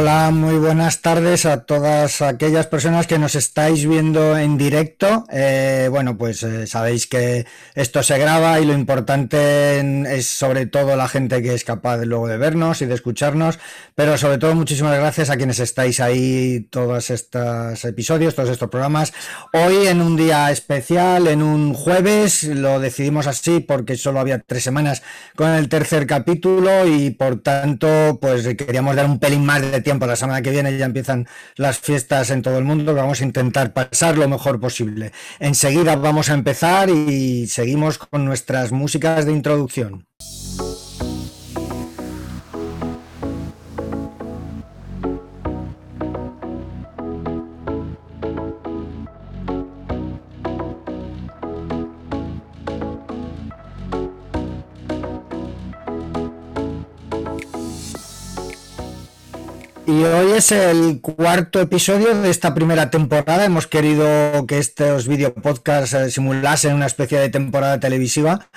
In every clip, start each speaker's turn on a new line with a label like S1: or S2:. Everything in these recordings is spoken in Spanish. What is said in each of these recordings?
S1: Hola, muy buenas tardes a todas aquellas personas que nos estáis viendo en directo. Eh, bueno, pues eh, sabéis que esto se graba y lo importante es sobre todo la gente que es capaz luego de vernos y de escucharnos, pero sobre todo muchísimas gracias a quienes estáis ahí todos estos episodios, todos estos programas. Hoy en un día especial, en un jueves, lo decidimos así porque solo había tres semanas con el tercer capítulo y por tanto pues queríamos dar un pelín más de tiempo. La semana que viene ya empiezan las fiestas en todo el mundo, vamos a intentar pasar lo mejor posible. Enseguida vamos a empezar y seguimos con nuestras músicas de introducción. Y hoy es el cuarto episodio de esta primera temporada. Hemos querido que estos videopodcasts eh, simulasen una especie de temporada televisiva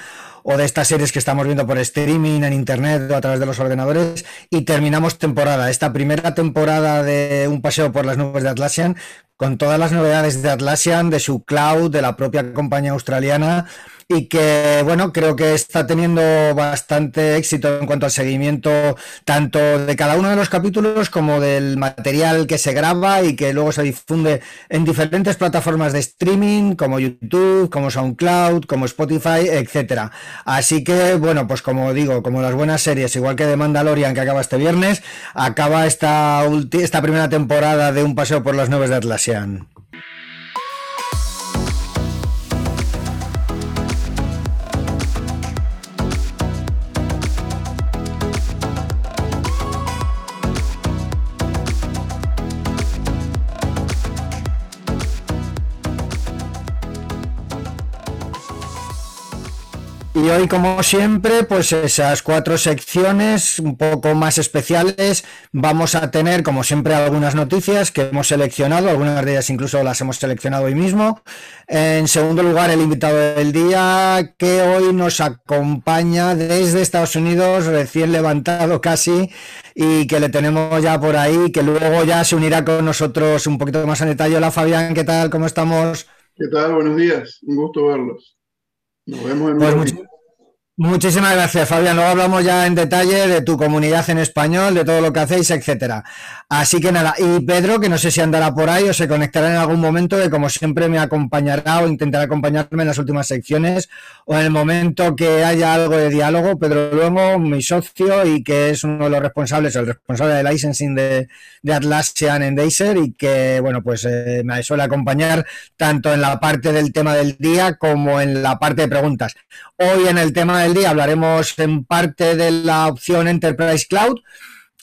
S1: o de estas series que estamos viendo por streaming, en internet o a través de los ordenadores. Y terminamos temporada. Esta primera temporada de Un paseo por las nubes de Atlassian con todas las novedades de Atlassian, de su cloud, de la propia compañía australiana y que, bueno, creo que está teniendo bastante éxito en cuanto al seguimiento tanto de cada uno de los capítulos como del material que se graba y que luego se difunde en diferentes plataformas de streaming como YouTube, como SoundCloud, como Spotify, etcétera. Así que, bueno, pues como digo, como las buenas series, igual que de Mandalorian que acaba este viernes, acaba esta, esta primera temporada de Un paseo por las nubes de Atlassian. Hoy, como siempre, pues esas cuatro secciones un poco más especiales. Vamos a tener, como siempre, algunas noticias que hemos seleccionado, algunas de ellas incluso las hemos seleccionado hoy mismo. En segundo lugar, el invitado del día, que hoy nos acompaña desde Estados Unidos, recién levantado casi, y que le tenemos ya por ahí, que luego ya se unirá con nosotros un poquito más en detalle. Hola Fabián, ¿qué tal? ¿Cómo estamos?
S2: ¿Qué tal? Buenos días, un gusto verlos. Nos vemos en pues
S1: Muchísimas gracias, Fabián. Luego hablamos ya en detalle de tu comunidad en español, de todo lo que hacéis, etcétera. Así que nada, y Pedro, que no sé si andará por ahí o se conectará en algún momento, que como siempre me acompañará o intentará acompañarme en las últimas secciones o en el momento que haya algo de diálogo. Pedro Luego, mi socio y que es uno de los responsables, el responsable de licensing de, de Atlassian en Deiser y que, bueno, pues eh, me suele acompañar tanto en la parte del tema del día como en la parte de preguntas. Hoy en el tema del día hablaremos en parte de la opción Enterprise Cloud,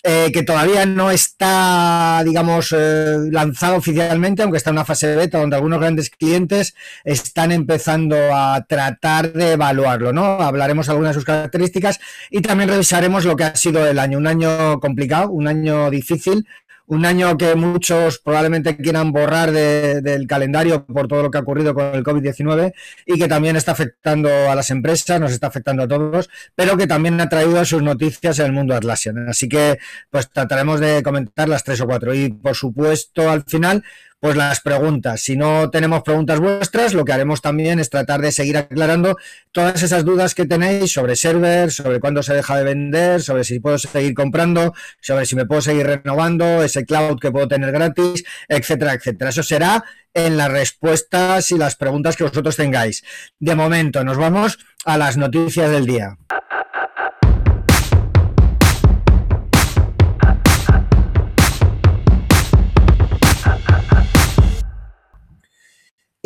S1: eh, que todavía no está, digamos, eh, lanzado oficialmente, aunque está en una fase beta donde algunos grandes clientes están empezando a tratar de evaluarlo, ¿no? Hablaremos algunas de sus características y también revisaremos lo que ha sido el año, un año complicado, un año difícil, un año que muchos probablemente quieran borrar del calendario por todo lo que ha ocurrido con el COVID-19 y que también está afectando a las empresas, nos está afectando a todos, pero que también ha traído sus noticias en el mundo Atlassian. Así que pues trataremos de comentar las tres o cuatro. Y por supuesto, al final, pues las preguntas. Si no tenemos preguntas vuestras, lo que haremos también es tratar de seguir aclarando todas esas dudas que tenéis sobre server, sobre cuándo se deja de vender, sobre si puedo seguir comprando, sobre si me puedo seguir renovando, ese cloud que puedo tener gratis, etcétera, etcétera. Eso será en las respuestas y las preguntas que vosotros tengáis. De momento, nos vamos a las noticias del día.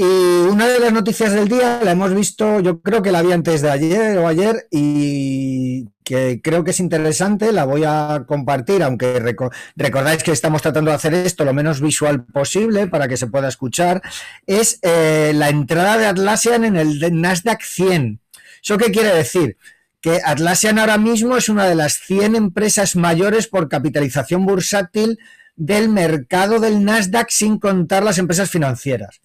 S1: Y una de las noticias del día la hemos visto, yo creo que la vi antes de ayer o ayer y que creo que es interesante, la voy a compartir, aunque recordáis que estamos tratando de hacer esto lo menos visual posible para que se pueda escuchar, es eh, la entrada de Atlassian en el Nasdaq 100. ¿Eso qué quiere decir? Que Atlassian ahora mismo es una de las 100 empresas mayores por capitalización bursátil del mercado del Nasdaq sin contar las empresas financieras.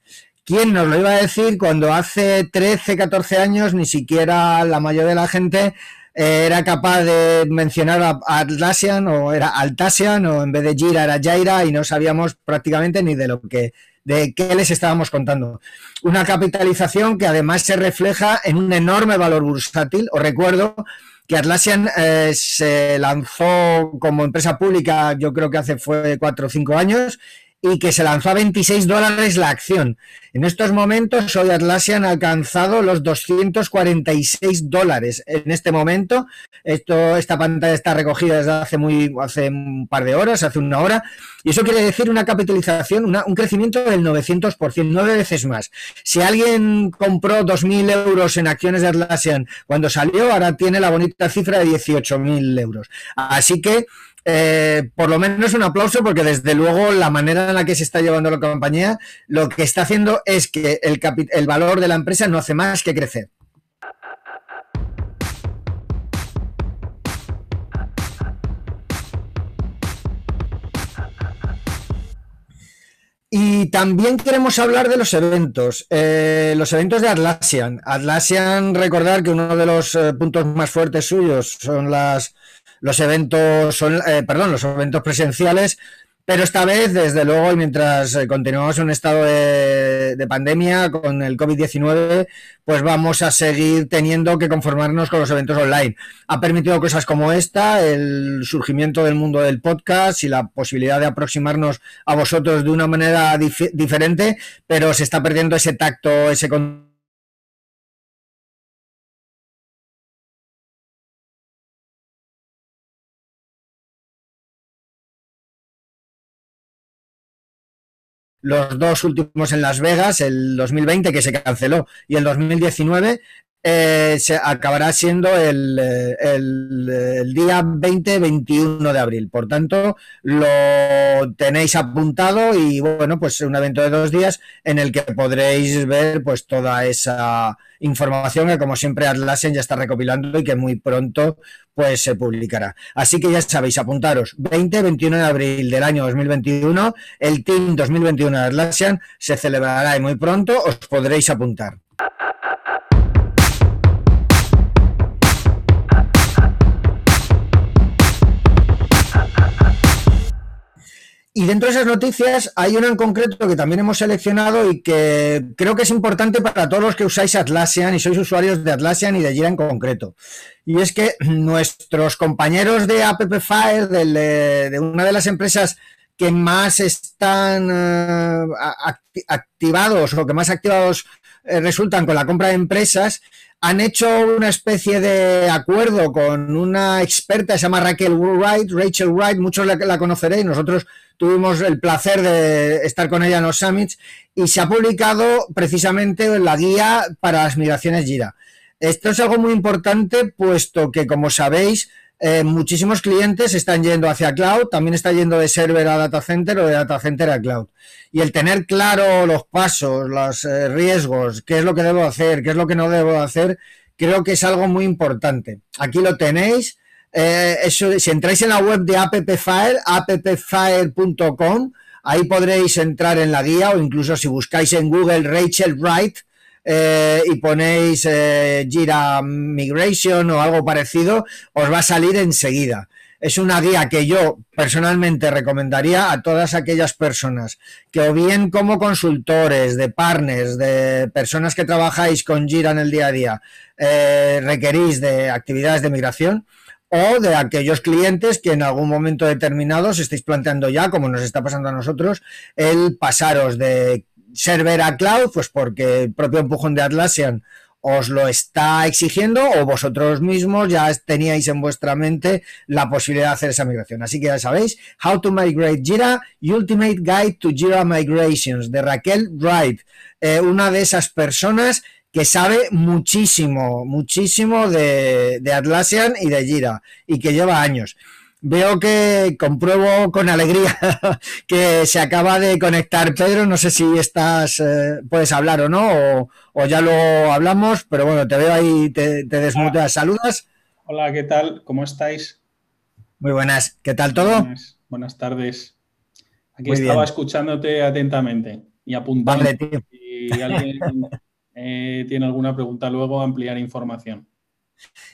S1: ¿Quién nos lo iba a decir cuando hace 13, 14 años ni siquiera la mayoría de la gente era capaz de mencionar a Atlassian o era Altasian o en vez de Jira era Jaira y no sabíamos prácticamente ni de lo que de qué les estábamos contando. Una capitalización que además se refleja en un enorme valor bursátil. Os recuerdo que Atlassian eh, se lanzó como empresa pública, yo creo que hace fue cuatro o cinco años, y que se lanzó a 26 dólares la acción. En estos momentos, hoy Atlassian ha alcanzado los 246 dólares. En este momento, esto, esta pantalla está recogida desde hace, muy, hace un par de horas, hace una hora, y eso quiere decir una capitalización, un crecimiento del 900%, nueve veces más. Si alguien compró 2.000 euros en acciones de Atlassian cuando salió, ahora tiene la bonita cifra de 18.000 euros. Así que eh, por lo menos un aplauso porque desde luego la manera en la que se está llevando la compañía lo que está haciendo es que el, valor de la empresa no hace más que crecer. Y también queremos hablar de los eventos, eh, los eventos de Atlassian. Atlassian, recordar que uno de los eh, puntos más fuertes suyos son las, los eventos, son, eh, perdón, los eventos presenciales, pero esta vez, desde luego, y mientras eh, continuamos en un estado de, pandemia con el COVID-19, pues vamos a seguir teniendo que conformarnos con los eventos online. Ha permitido cosas como esta, el surgimiento del mundo del podcast y la posibilidad de aproximarnos a vosotros de una manera diferente, pero se está perdiendo ese tacto, ese contacto los dos últimos en Las Vegas, el 2020 que se canceló y el 2019, eh, se acabará siendo el, eh, el, día 20-21 de abril. Por tanto, lo tenéis apuntado y bueno, pues un evento de dos días en el que podréis ver pues toda esa información que como siempre Atlassian ya está recopilando y que muy pronto pues se publicará. Así que ya sabéis, apuntaros 20-21 de abril del año 2021, el Team 2021 de Atlassian se celebrará y muy pronto os podréis apuntar. Y dentro de esas noticias hay una en concreto que también hemos seleccionado y que creo que es importante para todos los que usáis Atlassian y sois usuarios de Atlassian y de Jira en concreto. Y es que nuestros compañeros de App Fire, de, una de las empresas que más están eh, activados o que más activados eh, resultan con la compra de empresas, han hecho una especie de acuerdo con una experta, se llama Raquel Wright, Rachel Wright, muchos la, la conoceréis, nosotros tuvimos el placer de estar con ella en los summits y se ha publicado precisamente la guía para las migraciones Jira. Esto es algo muy importante puesto que, como sabéis, eh, muchísimos clientes están yendo hacia cloud, también está yendo de server a data center o de data center a cloud. Y el tener claro los pasos, los eh, riesgos, qué es lo que debo hacer, qué es lo que no debo hacer, creo que es algo muy importante. Aquí lo tenéis. Eh, eso, si entráis en la web de AppFire, appfire.com, ahí podréis entrar en la guía o incluso si buscáis en Google Rachel Wright, eh, y ponéis eh, Jira Migration o algo parecido, os va a salir enseguida. Es una guía que yo personalmente recomendaría a todas aquellas personas que o bien como consultores, de partners, de personas que trabajáis con Jira en el día a día, eh, requerís de actividades de migración, o de aquellos clientes que en algún momento determinado os estáis planteando ya, como nos está pasando a nosotros, el pasaros de server a cloud, pues porque el propio empujón de Atlassian os lo está exigiendo o vosotros mismos ya teníais en vuestra mente la posibilidad de hacer esa migración. Así que ya sabéis, How to Migrate Jira, Ultimate Guide to Jira Migrations, de Raquel Wright, eh, una de esas personas que sabe muchísimo, muchísimo de, de Atlassian y de Jira y que lleva años veo que compruebo con alegría que se acaba de conectar Pedro. No sé si estás, eh, puedes hablar o no, o, ya lo hablamos, pero bueno, te veo ahí, te, te desmuteas. ¿Saludas?
S3: Hola, ¿qué tal? ¿Cómo estáis?
S1: Muy buenas. ¿Qué tal todo?
S3: Buenas, tardes. Aquí estaba escuchándote atentamente y apuntando. Si alguien eh, tiene alguna pregunta luego, ampliar información.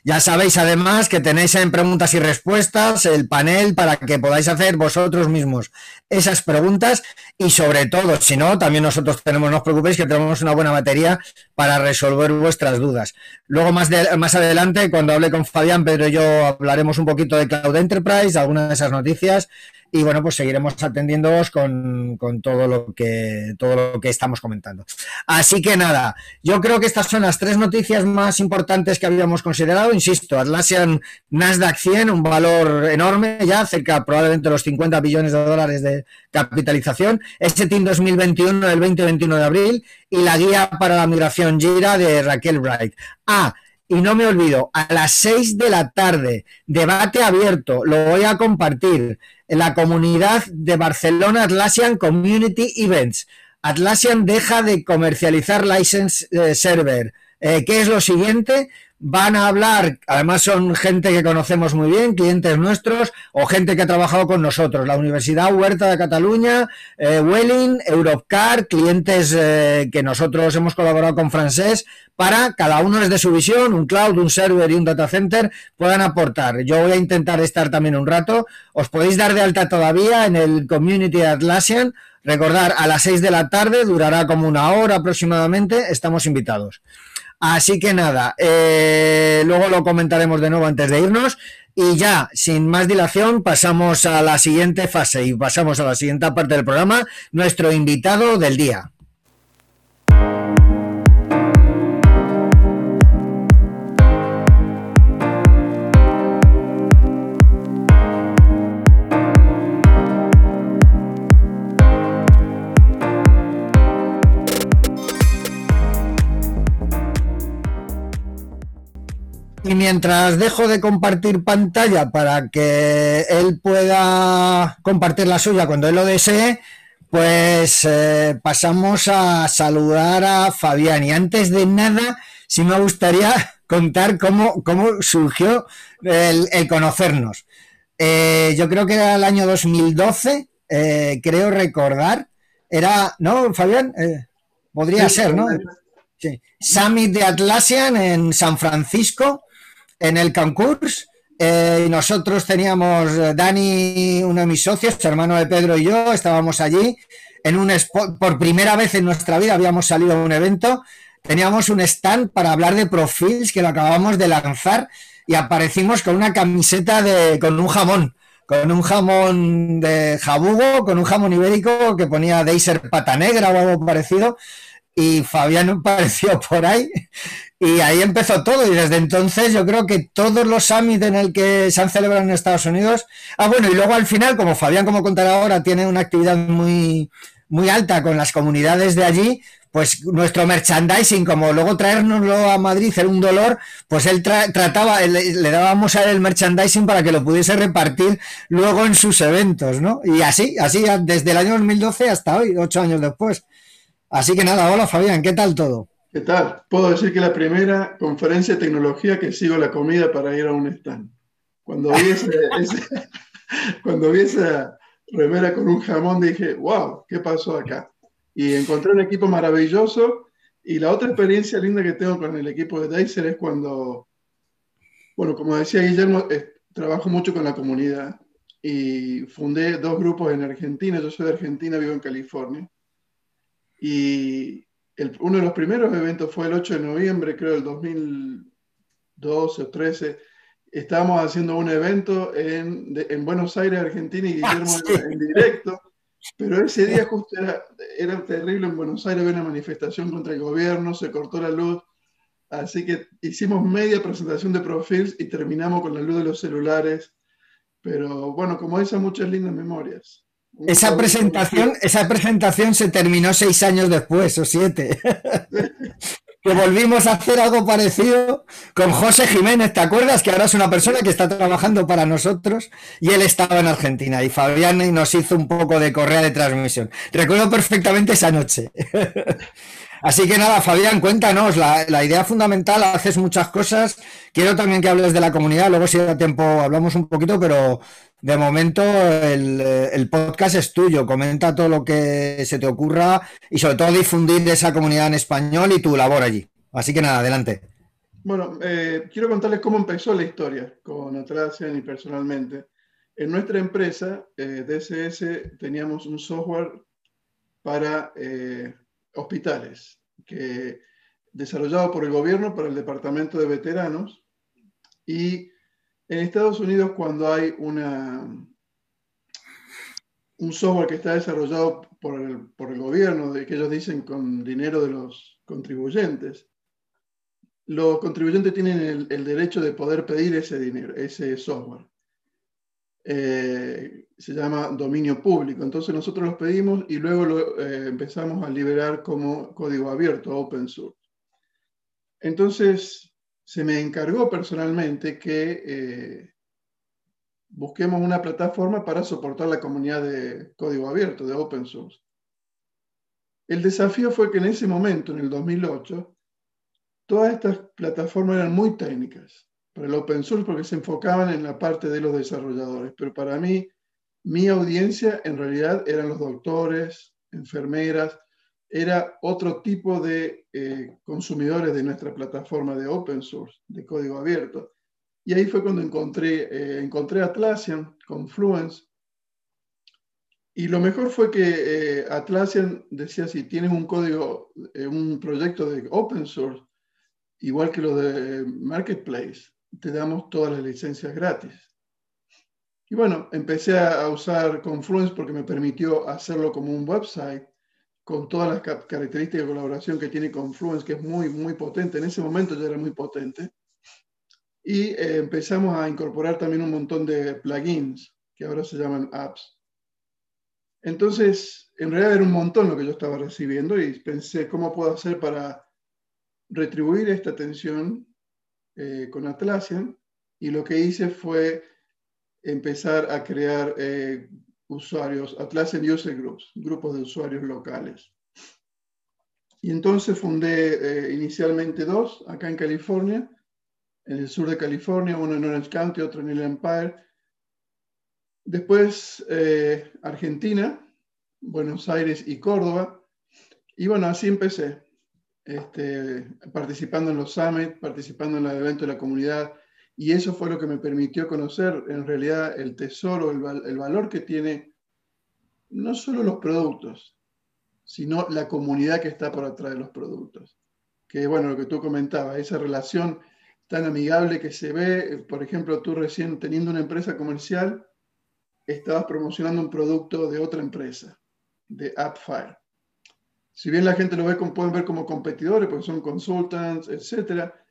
S1: Ya sabéis además que tenéis en preguntas y respuestas el panel para que podáis hacer vosotros mismos esas preguntas y sobre todo, si no, también nosotros tenemos, no os preocupéis que tenemos una buena batería para resolver vuestras dudas. Luego más, más adelante, cuando hable con Fabián, Pedro y yo hablaremos un poquito de Cloud Enterprise, algunas de esas noticias y bueno, pues seguiremos atendiéndoos con, todo lo que todo lo que estamos comentando. Así que nada, yo creo que estas son las tres noticias más importantes que habíamos considerado. Insisto, Atlassian Nasdaq 100, un valor enorme ya, cerca probablemente de los 50 billones de dólares de capitalización. Team 2021 del 2021 de abril y la guía para la migración Gira de Raquel Bright. Ah, y no me olvido, a las 6 de la tarde, debate abierto, lo voy a compartir la comunidad de Barcelona Atlassian Community Events. Atlassian deja de comercializar license eh, server. Eh, ¿Qué es lo siguiente? Van a hablar, además son gente que conocemos muy bien, clientes nuestros o gente que ha trabajado con nosotros, la Universidad Huerta de Cataluña, eh, Welling, Europcar, clientes eh, que nosotros hemos colaborado con francés para cada uno desde su visión, un cloud, un server y un data center puedan aportar. Yo voy a intentar estar también un rato. Os podéis dar de alta todavía en el Community Atlassian. Recordar, a las 6 de la tarde, durará como una hora aproximadamente, estamos invitados. Así que nada, eh, luego lo comentaremos de nuevo antes de irnos. Y ya, sin más dilación, pasamos a la siguiente fase y pasamos a la siguiente parte del programa, nuestro invitado del día. Y mientras dejo de compartir pantalla para que él pueda compartir la suya cuando él lo desee, pues eh, pasamos a saludar a Fabián. Y antes de nada, sí me gustaría contar cómo, cómo surgió el, conocernos. Eh, yo creo que era el año 2012, eh, creo recordar. Era, ¿no, Fabián? podría ser, ¿no? Sí. Summit de Atlassian en San Francisco en el concurso. Eh, nosotros teníamos, eh, Dani, uno de mis socios, hermano de Pedro y yo, estábamos allí en un spot, por primera vez en nuestra vida habíamos salido a un evento, teníamos un stand para hablar de Profils que lo acabamos de lanzar y aparecimos con una camiseta de, con un jamón, con un jamón de jabugo, con un jamón ibérico que ponía Deiser pata negra o algo parecido y Fabián apareció por ahí y ahí empezó todo y desde entonces yo creo que todos los summits en el que se han celebrado en Estados Unidos, ah bueno, y luego al final, como Fabián, como contará ahora, tiene una actividad muy, muy alta con las comunidades de allí, pues nuestro merchandising, como luego traérnoslo a Madrid era un dolor, pues él trataba, le, le, dábamos a él el merchandising para que lo pudiese repartir luego en sus eventos, ¿no? Y así, así desde el año 2012 hasta hoy, ocho años después. Así que nada, hola Fabián, ¿qué tal todo?
S2: ¿Qué tal? Puedo decir que la primera conferencia de tecnología que sigo la comida para ir a un stand. Cuando vi, cuando vi esa remera con un jamón dije, wow, ¿qué pasó acá? Y encontré un equipo maravilloso y la otra experiencia linda que tengo con el equipo de Dicer es cuando, bueno, como decía Guillermo, trabajo mucho con la comunidad y fundé dos grupos en Argentina. Yo soy de Argentina, vivo en California. Y uno de los primeros eventos fue el 8 de noviembre, creo, del 2012 o 13. Estábamos haciendo un evento en, en Buenos Aires, Argentina, y Guillermo ah, en directo. Pero ese día justo era, era terrible en Buenos Aires, había una manifestación contra el gobierno, se cortó la luz. Así que hicimos media presentación de Profils y terminamos con la luz de los celulares. Pero bueno, como esas muchas lindas memorias.
S1: Esa presentación, esa presentación se terminó seis años después o siete. que volvimos a hacer algo parecido con José Jiménez, ¿te acuerdas? Que ahora es una persona que está trabajando para nosotros y él estaba en Argentina y Fabián nos hizo un poco de correa de transmisión. Recuerdo perfectamente esa noche. Así que nada, Fabián, cuéntanos, la, la, idea fundamental, haces muchas cosas. Quiero también que hables de la comunidad, luego si da tiempo hablamos un poquito, pero de momento el, podcast es tuyo. Comenta todo lo que se te ocurra y sobre todo difundir esa comunidad en español y tu labor allí. Así que nada, adelante.
S2: Bueno, eh, quiero contarles cómo empezó la historia con Atlassian y personalmente. En nuestra empresa, eh, DSS, teníamos un software para eh, hospitales, que, desarrollado por el gobierno para el Departamento de Veteranos. Y en Estados Unidos, cuando hay una, un software que está desarrollado por el, por el gobierno, de, que ellos dicen con dinero de los contribuyentes, los contribuyentes tienen el, el derecho de poder pedir ese dinero, ese software. Eh, se llama dominio público. Entonces nosotros los pedimos y luego lo eh, empezamos a liberar como código abierto, open source. Entonces se me encargó personalmente que eh, busquemos una plataforma para soportar la comunidad de código abierto, de open source. El desafío fue que en ese momento, en el 2008, todas estas plataformas eran muy técnicas para el open source porque se enfocaban en la parte de los desarrolladores, pero para mí, mi audiencia en realidad eran los doctores, enfermeras, era otro tipo de eh, consumidores de nuestra plataforma de open source, de código abierto. Y ahí fue cuando encontré, eh, encontré Atlassian, Confluence, y lo mejor fue que eh, Atlassian decía, si tienes un código, un proyecto de open source, igual que lo de Marketplace, te damos todas las licencias gratis. Y bueno, empecé a usar Confluence porque me permitió hacerlo como un website con todas las características de colaboración que tiene Confluence, que es muy, muy potente. En ese momento ya era muy potente. Y eh, empezamos a incorporar también un montón de plugins, que ahora se llaman apps. Entonces, en realidad era un montón lo que yo estaba recibiendo y pensé, ¿cómo puedo hacer para retribuir esta atención eh, con Atlassian y lo que hice fue empezar a crear eh, usuarios, Atlassian User Groups, grupos de usuarios locales. Y entonces fundé eh, inicialmente dos acá en California, en el sur de California, uno en Orange County, otro en el Empire. Después Argentina, Buenos Aires y Córdoba. Y bueno, así empecé este, participando en los summits, participando en los eventos de la comunidad, y eso fue lo que me permitió conocer en realidad el tesoro, el, el valor que tiene no solo los productos, sino la comunidad que está por atrás de los productos. Que bueno, lo que tú comentabas, esa relación tan amigable que se ve, por ejemplo, tú recién teniendo una empresa comercial, estabas promocionando un producto de otra empresa, de AppFire si bien la gente lo ve pueden ver como competidores, porque son consultants, etcétera,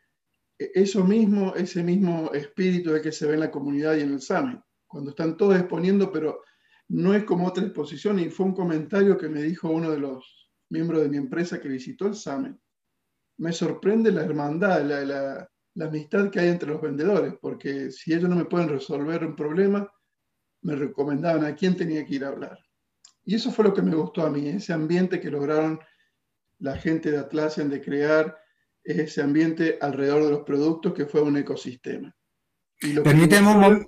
S2: eso mismo, ese mismo espíritu de que se ve en la comunidad y en el summit, cuando están todos exponiendo, pero no es como otra exposición, y fue un comentario que me dijo uno de los miembros de mi empresa que visitó el summit. Me sorprende la hermandad, la amistad que hay entre los vendedores, porque si ellos no me pueden resolver un problema, me recomendaban a quién tenía que ir a hablar. Y eso fue lo que me gustó a mí, ese ambiente que lograron la gente de Atlassian de crear ese ambiente alrededor de los productos que fue un ecosistema.
S1: Permíteme un,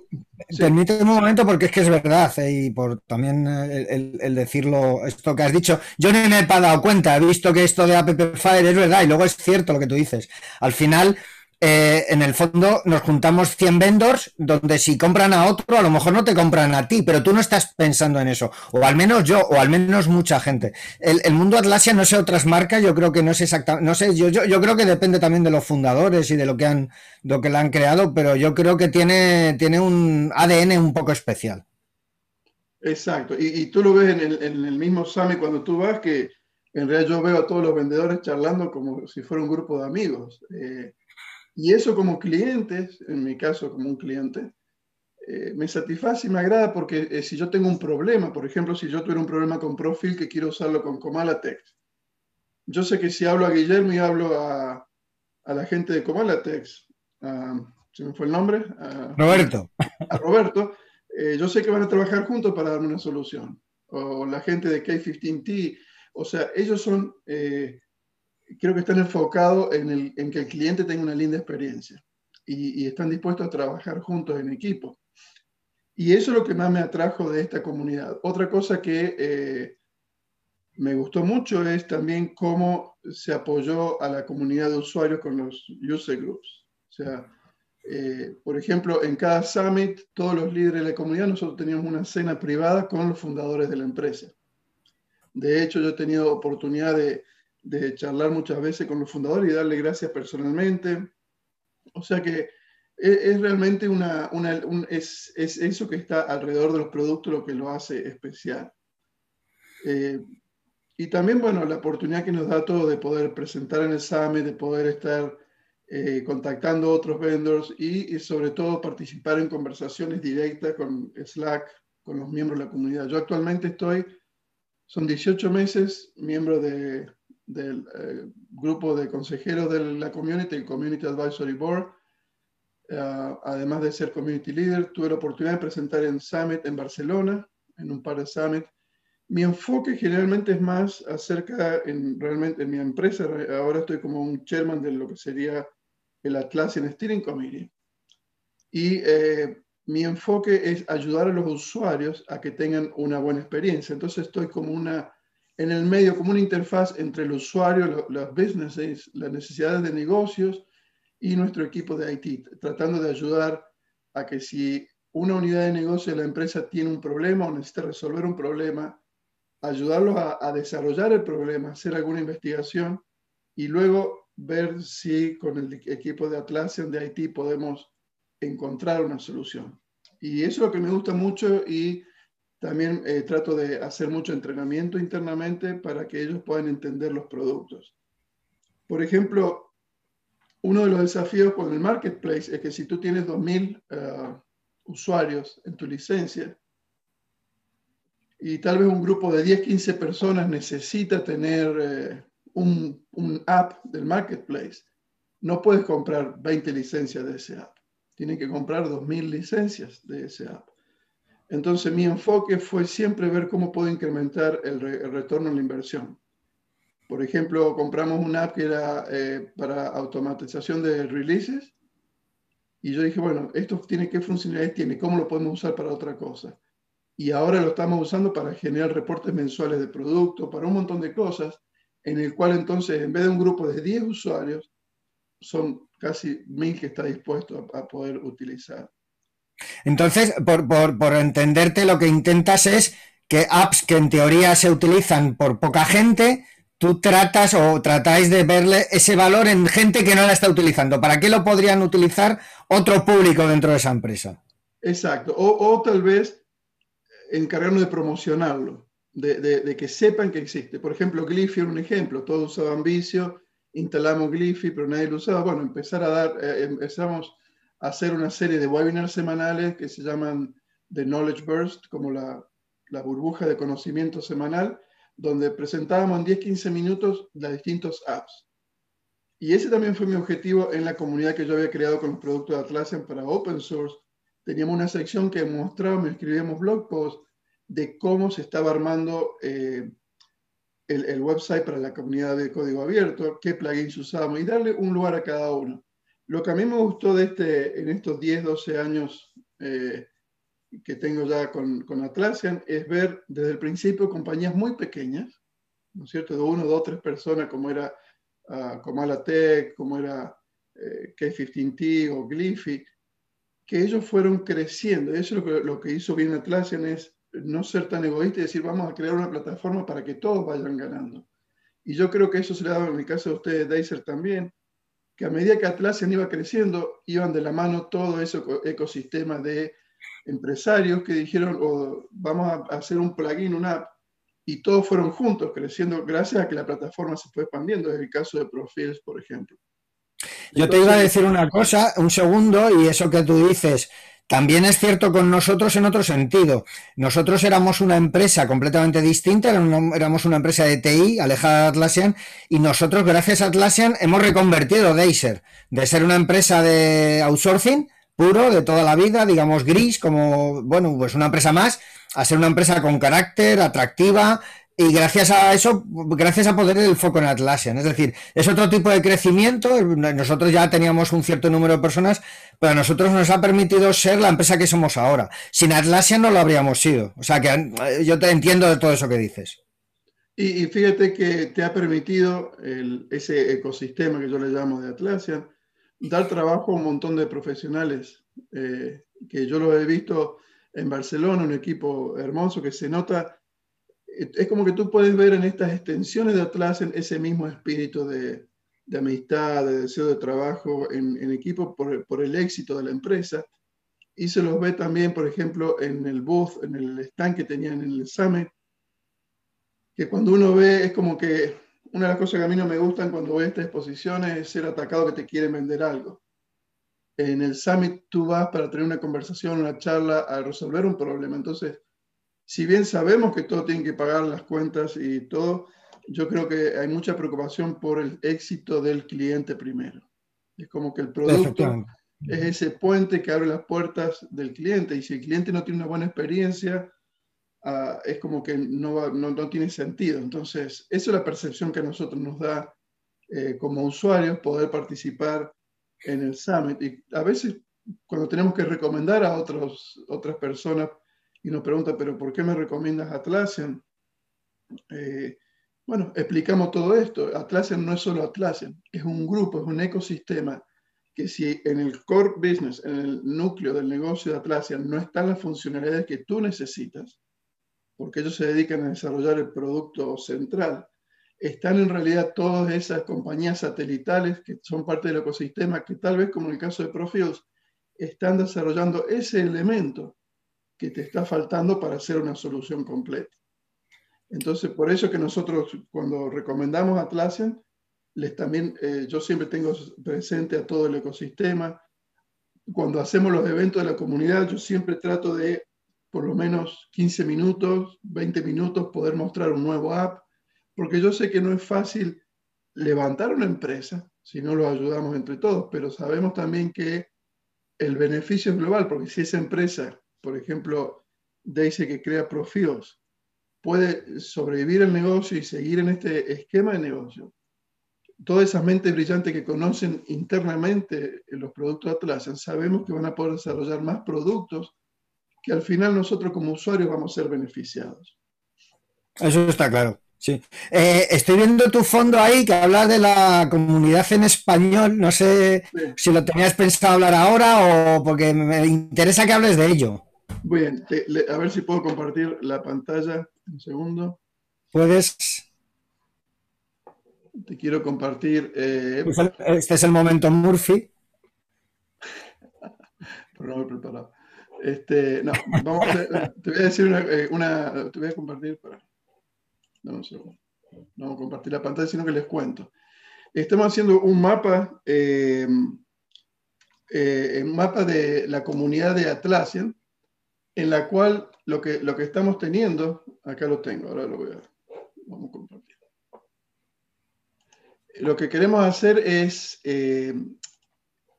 S1: un, momento porque es que es verdad eh, y por también el, el, decirlo, esto que has dicho, yo ni me he dado cuenta, he visto que esto de App Fire es verdad y luego es cierto lo que tú dices. Al final eh, en el fondo nos juntamos 100 vendors donde si compran a otro, a lo mejor no te compran a ti, pero tú no estás pensando en eso. O al menos yo, o al menos mucha gente. El, mundo Atlasia, no sé otras marcas, yo creo que no es exactamente, no sé, yo, yo, yo, creo que depende también de los fundadores y de lo que han, lo que la han creado, pero yo creo que tiene, tiene un ADN un poco especial.
S2: Exacto, y, tú lo ves en el, en el mismo Summit cuando tú vas, que en realidad yo veo a todos los vendedores charlando como si fuera un grupo de amigos. Eh, y eso como clientes, en mi caso como un cliente, eh, me satisface y me agrada porque eh, si yo tengo un problema, por ejemplo, si yo tuviera un problema con Profil que quiero usarlo con Comalatex, yo sé que si hablo a Guillermo y hablo a, a la gente de Comalatex, ¿se me fue el nombre?
S1: Roberto.
S2: A Roberto, eh, yo sé que van a trabajar juntos para darme una solución. O la gente de K15T, o sea, ellos son creo que están enfocados en, en, que el cliente tenga una linda experiencia y, están dispuestos a trabajar juntos en equipo. Y eso es lo que más me atrajo de esta comunidad. Otra cosa que, eh, me gustó mucho es también cómo se apoyó a la comunidad de usuarios con los user groups. O sea, eh, por ejemplo, en cada summit, todos los líderes de la comunidad, nosotros teníamos una cena privada con los fundadores de la empresa. De hecho, yo he tenido oportunidad de, charlar muchas veces con los fundadores y darle gracias personalmente. O sea que es, realmente una, es, eso que está alrededor de los productos lo que lo hace especial. Eh, y también, bueno, la oportunidad que nos da todo de poder presentar en el de poder estar eh, contactando otros vendors y, sobre todo participar en conversaciones directas con Slack, con los miembros de la comunidad. Yo actualmente estoy, son 18 meses, miembro de, del eh, grupo de consejeros de la community, el Community Advisory Board. Uh, además de ser community leader, tuve la oportunidad de presentar en Summit en Barcelona, en un par de Summit, mi enfoque generalmente es más acerca, en, realmente en mi empresa, ahora estoy como un chairman de lo que sería el Atlassian Steering Committee. Y eh, mi enfoque es ayudar a los usuarios a que tengan una buena experiencia. Entonces estoy como una, en el medio, como una interfaz entre el usuario, los businesses, las necesidades de negocios y nuestro equipo de IT, tratando de ayudar a que si una unidad de negocio de la empresa tiene un problema o necesita resolver un problema, ayudarlos a, desarrollar el problema, hacer alguna investigación y luego ver si con el equipo de Atlassian de IT podemos encontrar una solución. Y eso es lo que me gusta mucho y también eh, trato de hacer mucho entrenamiento internamente para que ellos puedan entender los productos. Por ejemplo, uno de los desafíos con el marketplace es que si tú tienes 2.000 eh, usuarios en tu licencia, y tal vez un grupo de 10, 15 personas necesita tener eh, un, un, app del marketplace, no puedes comprar 20 licencias de ese app. Tienen que comprar 2.000 licencias de ese app. Entonces mi enfoque fue siempre ver cómo puedo incrementar el, retorno en la inversión. Por ejemplo, compramos una app que era eh, para automatización de releases y yo dije, bueno, esto tiene qué funcionalidades tiene, cómo lo podemos usar para otra cosa y ahora lo estamos usando para generar reportes mensuales de producto, para un montón de cosas, en el cual entonces en vez de un grupo de 10 usuarios, son casi mil que está dispuesto a, poder utilizar.
S1: Entonces, por, por, entenderte, lo que intentas es que apps que en teoría se utilizan por poca gente, tú tratas o tratáis de verle ese valor en gente que no la está utilizando. ¿Para qué lo podrían utilizar otro público dentro de esa empresa?
S2: Exacto. O, o tal vez encargarnos de promocionarlo, de, que sepan que existe. Por ejemplo, Gliffy era un ejemplo, todos usaban Vicio, instalamos Gliffy, pero nadie lo usaba. Bueno, empezar a dar, eh, empezamos hacer una serie de webinars semanales que se llaman The Knowledge Burst, como la, burbuja de conocimiento semanal, donde presentábamos en 10-15 minutos las distintos apps. Y ese también fue mi objetivo en la comunidad que yo había creado con los productos de Atlassian para open source, teníamos una sección que mostrábamos, escribíamos blog posts de cómo se estaba armando eh, el, website para la comunidad de código abierto, qué plugins usábamos y darle un lugar a cada uno. Lo que a mí me gustó de este, en estos 10, 12 años eh, que tengo ya con, Atlassian es ver desde el principio compañías muy pequeñas, ¿no es cierto? De uno, dos, tres personas, como era uh, como como era eh, K15T o Gliffy, que ellos fueron creciendo. Eso es lo que, hizo bien Atlassian, es no ser tan egoísta y decir, vamos a crear una plataforma para que todos vayan ganando. Y yo creo que eso se le daba en el caso de ustedes, Deiser también, que a medida que Atlassian iba creciendo, iban de la mano todo ese ecosistema de empresarios que dijeron, oh, vamos a hacer un plugin, una app, y todos fueron juntos creciendo gracias a que la plataforma se fue expandiendo, es el caso de Profiles, por ejemplo.
S1: Yo te iba a decir una cosa, un segundo, y eso que tú dices, también es cierto con nosotros en otro sentido. Nosotros éramos una empresa completamente distinta, éramos una empresa de TI, alejada de Atlassian, y nosotros, gracias a Atlassian, hemos reconvertido Deiser de ser una empresa de outsourcing puro de toda la vida, digamos gris, como, bueno, pues una empresa más, a ser una empresa con carácter, atractiva, y gracias a eso, gracias a poder el foco en Atlassian. Es decir, es otro tipo de crecimiento. Nosotros ya teníamos un cierto número de personas, pero a nosotros nos ha permitido ser la empresa que somos ahora. Sin Atlassian no lo habríamos sido. O sea que yo te entiendo de todo eso que dices.
S2: Y, fíjate que te ha permitido ese ecosistema que yo le llamo de Atlassian, dar trabajo a un montón de profesionales, eh, que yo lo he visto en Barcelona, un equipo hermoso que se nota, es como que tú puedes ver en estas extensiones de Atlassian ese mismo espíritu de, amistad, de deseo de trabajo en, equipo por, el éxito de la empresa. Y se los ve también, por ejemplo, en el booth, en el stand que tenían en el Summit, que cuando uno ve, es como que una de las cosas que a mí no me gustan cuando veo estas exposiciones es ser atacado que te quieren vender algo. En el Summit tú vas para tener una conversación, una charla, a resolver un problema. Entonces, si bien sabemos que todo tiene que pagar las cuentas y todo, yo creo que hay mucha preocupación por el éxito del cliente primero. Es como que el producto es ese puente que abre las puertas del cliente y si el cliente no tiene una buena experiencia, uh, es como que no, no, no, tiene sentido. Entonces, esa es la percepción que a nosotros nos da eh, como usuarios poder participar en el Summit. Y a veces cuando tenemos que recomendar a otros, otras personas y nos preguntan, pero ¿por qué me recomiendas Atlassian? Eh, bueno, explicamos todo esto. Atlassian no es solo Atlassian, es un grupo, es un ecosistema que si en el core business, en el núcleo del negocio de Atlassian no están las funcionalidades que tú necesitas, porque ellos se dedican a desarrollar el producto central, están en realidad todas esas compañías satelitales que son parte del ecosistema, que tal vez como en el caso de Profiles, están desarrollando ese elemento que te está faltando para hacer una solución completa. Entonces, por eso que nosotros cuando recomendamos Atlassian, les también, eh, yo siempre tengo presente a todo el ecosistema. Cuando hacemos los eventos de la comunidad, yo siempre trato de por lo menos 15 minutos, 20 minutos poder mostrar un nuevo app, porque yo sé que no es fácil levantar una empresa si no lo ayudamos entre todos, pero sabemos también que el beneficio es global, porque si esa empresa, por ejemplo, dice que crea Profiles, puede sobrevivir el negocio y seguir en este esquema de negocio, todas esas mentes brillantes que conocen internamente los productos Atlassian, sabemos que van a poder desarrollar más productos que al final nosotros como usuarios vamos a ser beneficiados.
S1: Eso está claro. Sí. Eh, estoy viendo tu fondo ahí que habla de la comunidad en español. No sé si lo tenías pensado hablar ahora o porque me interesa que hables de ello.
S2: Bien, a ver si puedo compartir la pantalla. Un segundo.
S1: Puedes.
S2: Te quiero compartir. Eh,
S1: pues este es el momento Murphy.
S2: Pero no me he preparado. Este, no, vamos a, te voy a decir una, eh, te voy a compartir. Para, no, un segundo. No vamos a compartir la pantalla, sino que les cuento. Estamos haciendo un mapa, eh, un mapa de la comunidad de Atlassian, en la cual lo que, lo que estamos teniendo, acá lo tengo, ahora lo voy a, vamos a compartir. Lo que queremos hacer es eh,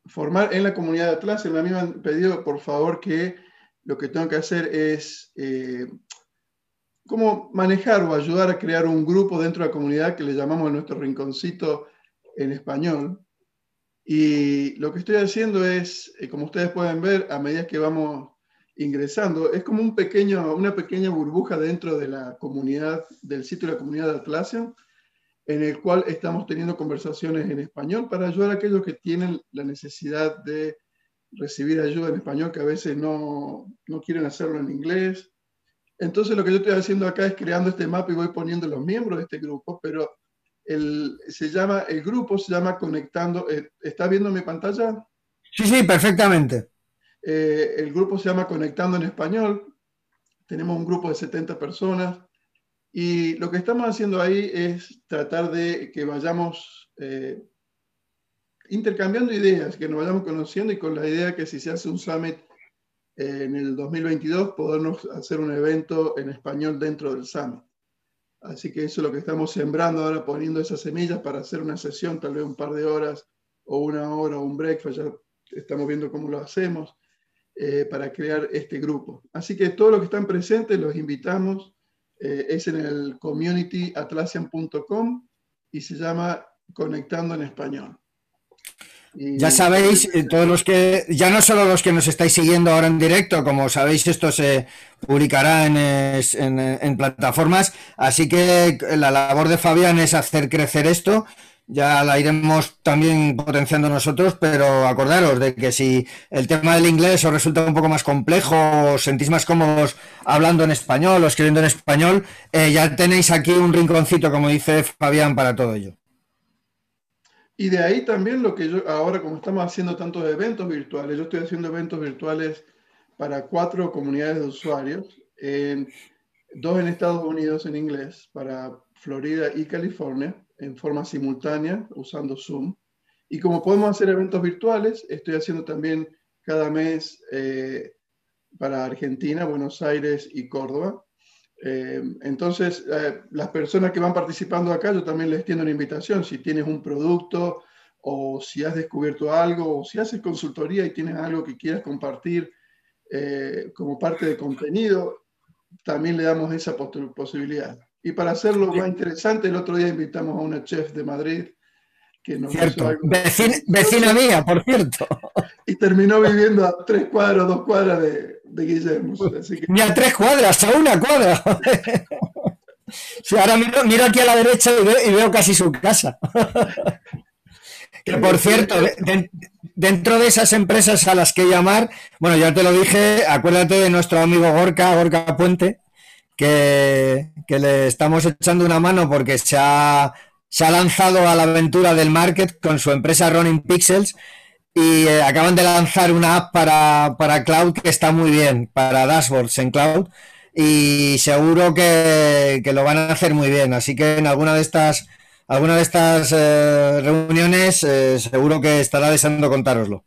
S2: formar en la comunidad de Atlassian. A mí me han pedido, por favor, que lo que tengo que hacer es eh, cómo manejar o ayudar a crear un grupo dentro de la comunidad que le llamamos nuestro rinconcito en español. Y lo que estoy haciendo es, eh, como ustedes pueden ver, a medida que vamos ingresando. Es como un pequeño, una pequeña burbuja dentro de la comunidad, del sitio de la comunidad de Atlassian, en el cual estamos teniendo conversaciones en español para ayudar a aquellos que tienen la necesidad de recibir ayuda en español, que a veces no, no quieren hacerlo en inglés. Entonces lo que yo estoy haciendo acá es creando este mapa y voy poniendo los miembros de este grupo, pero el, se llama, el grupo se llama Conectando. Eh, ¿Está viendo mi pantalla?
S1: Sí, sí, perfectamente.
S2: Eh, el grupo se llama Conectando en Español. Tenemos un grupo de 70 personas. Y lo que estamos haciendo ahí es tratar de que vayamos eh, intercambiando ideas, que nos vayamos conociendo y con la idea que si se hace un summit eh, en el 2022, podernos hacer un evento en español dentro del summit. Así que eso es lo que estamos sembrando ahora, poniendo esas semillas para hacer una sesión, tal vez un par de horas o una hora o un breakfast, ya estamos viendo cómo lo hacemos. Eh, para crear este grupo. Así que todos los que están presentes los invitamos. Eh, es en el communityatlassian.com y se llama Conectando en Español.
S1: ya sabéis, eh, todos los que, ya no solo los que nos estáis siguiendo ahora en directo, como sabéis, esto se publicará en, plataformas, así que la labor de Fabián es hacer crecer esto. Ya la iremos también potenciando nosotros, pero acordaros de que si el tema del inglés os resulta un poco más complejo, os sentís más cómodos hablando en español o escribiendo en español, eh, ya tenéis aquí un rinconcito, como dice Fabián, para todo ello.
S2: Y de ahí también lo que yo, ahora como estamos haciendo tantos eventos virtuales, yo estoy haciendo eventos virtuales para cuatro comunidades de usuarios, en, dos en Estados Unidos en inglés, para Florida y California, en forma simultánea, usando Zoom. Y como podemos hacer eventos virtuales, estoy haciendo también cada mes eh, para Argentina, Buenos Aires y Córdoba. Eh, entonces, eh, las personas que van participando acá, yo también les tiendo una invitación. Si tienes un producto o si has descubierto algo o si haces consultoría y tienes algo que quieras compartir como parte de contenido, también le damos esa posibilidad. Y para hacerlo más interesante, el otro día invitamos a una chef de Madrid
S1: que nos cierto. Vecina, mía, por cierto.
S2: Y terminó viviendo a tres cuadras, dos cuadras de, de Guillermo.
S1: Ni a tres cuadras, a una cuadra. ahora miro, aquí a la derecha y veo, casi su casa. que por cierto, dentro de esas empresas a las que llamar, bueno, ya te lo dije, acuérdate de nuestro amigo Gorka, Gorka Puente, que, le estamos echando una mano porque se ha, se ha lanzado a la aventura del market con su empresa Running Pixels y eh, acaban de lanzar una app para, cloud que está muy bien, para dashboards en cloud. Y seguro que, lo van a hacer muy bien. Así que en alguna de estas, alguna de estas eh, reuniones eh, seguro que estará deseando contároslo.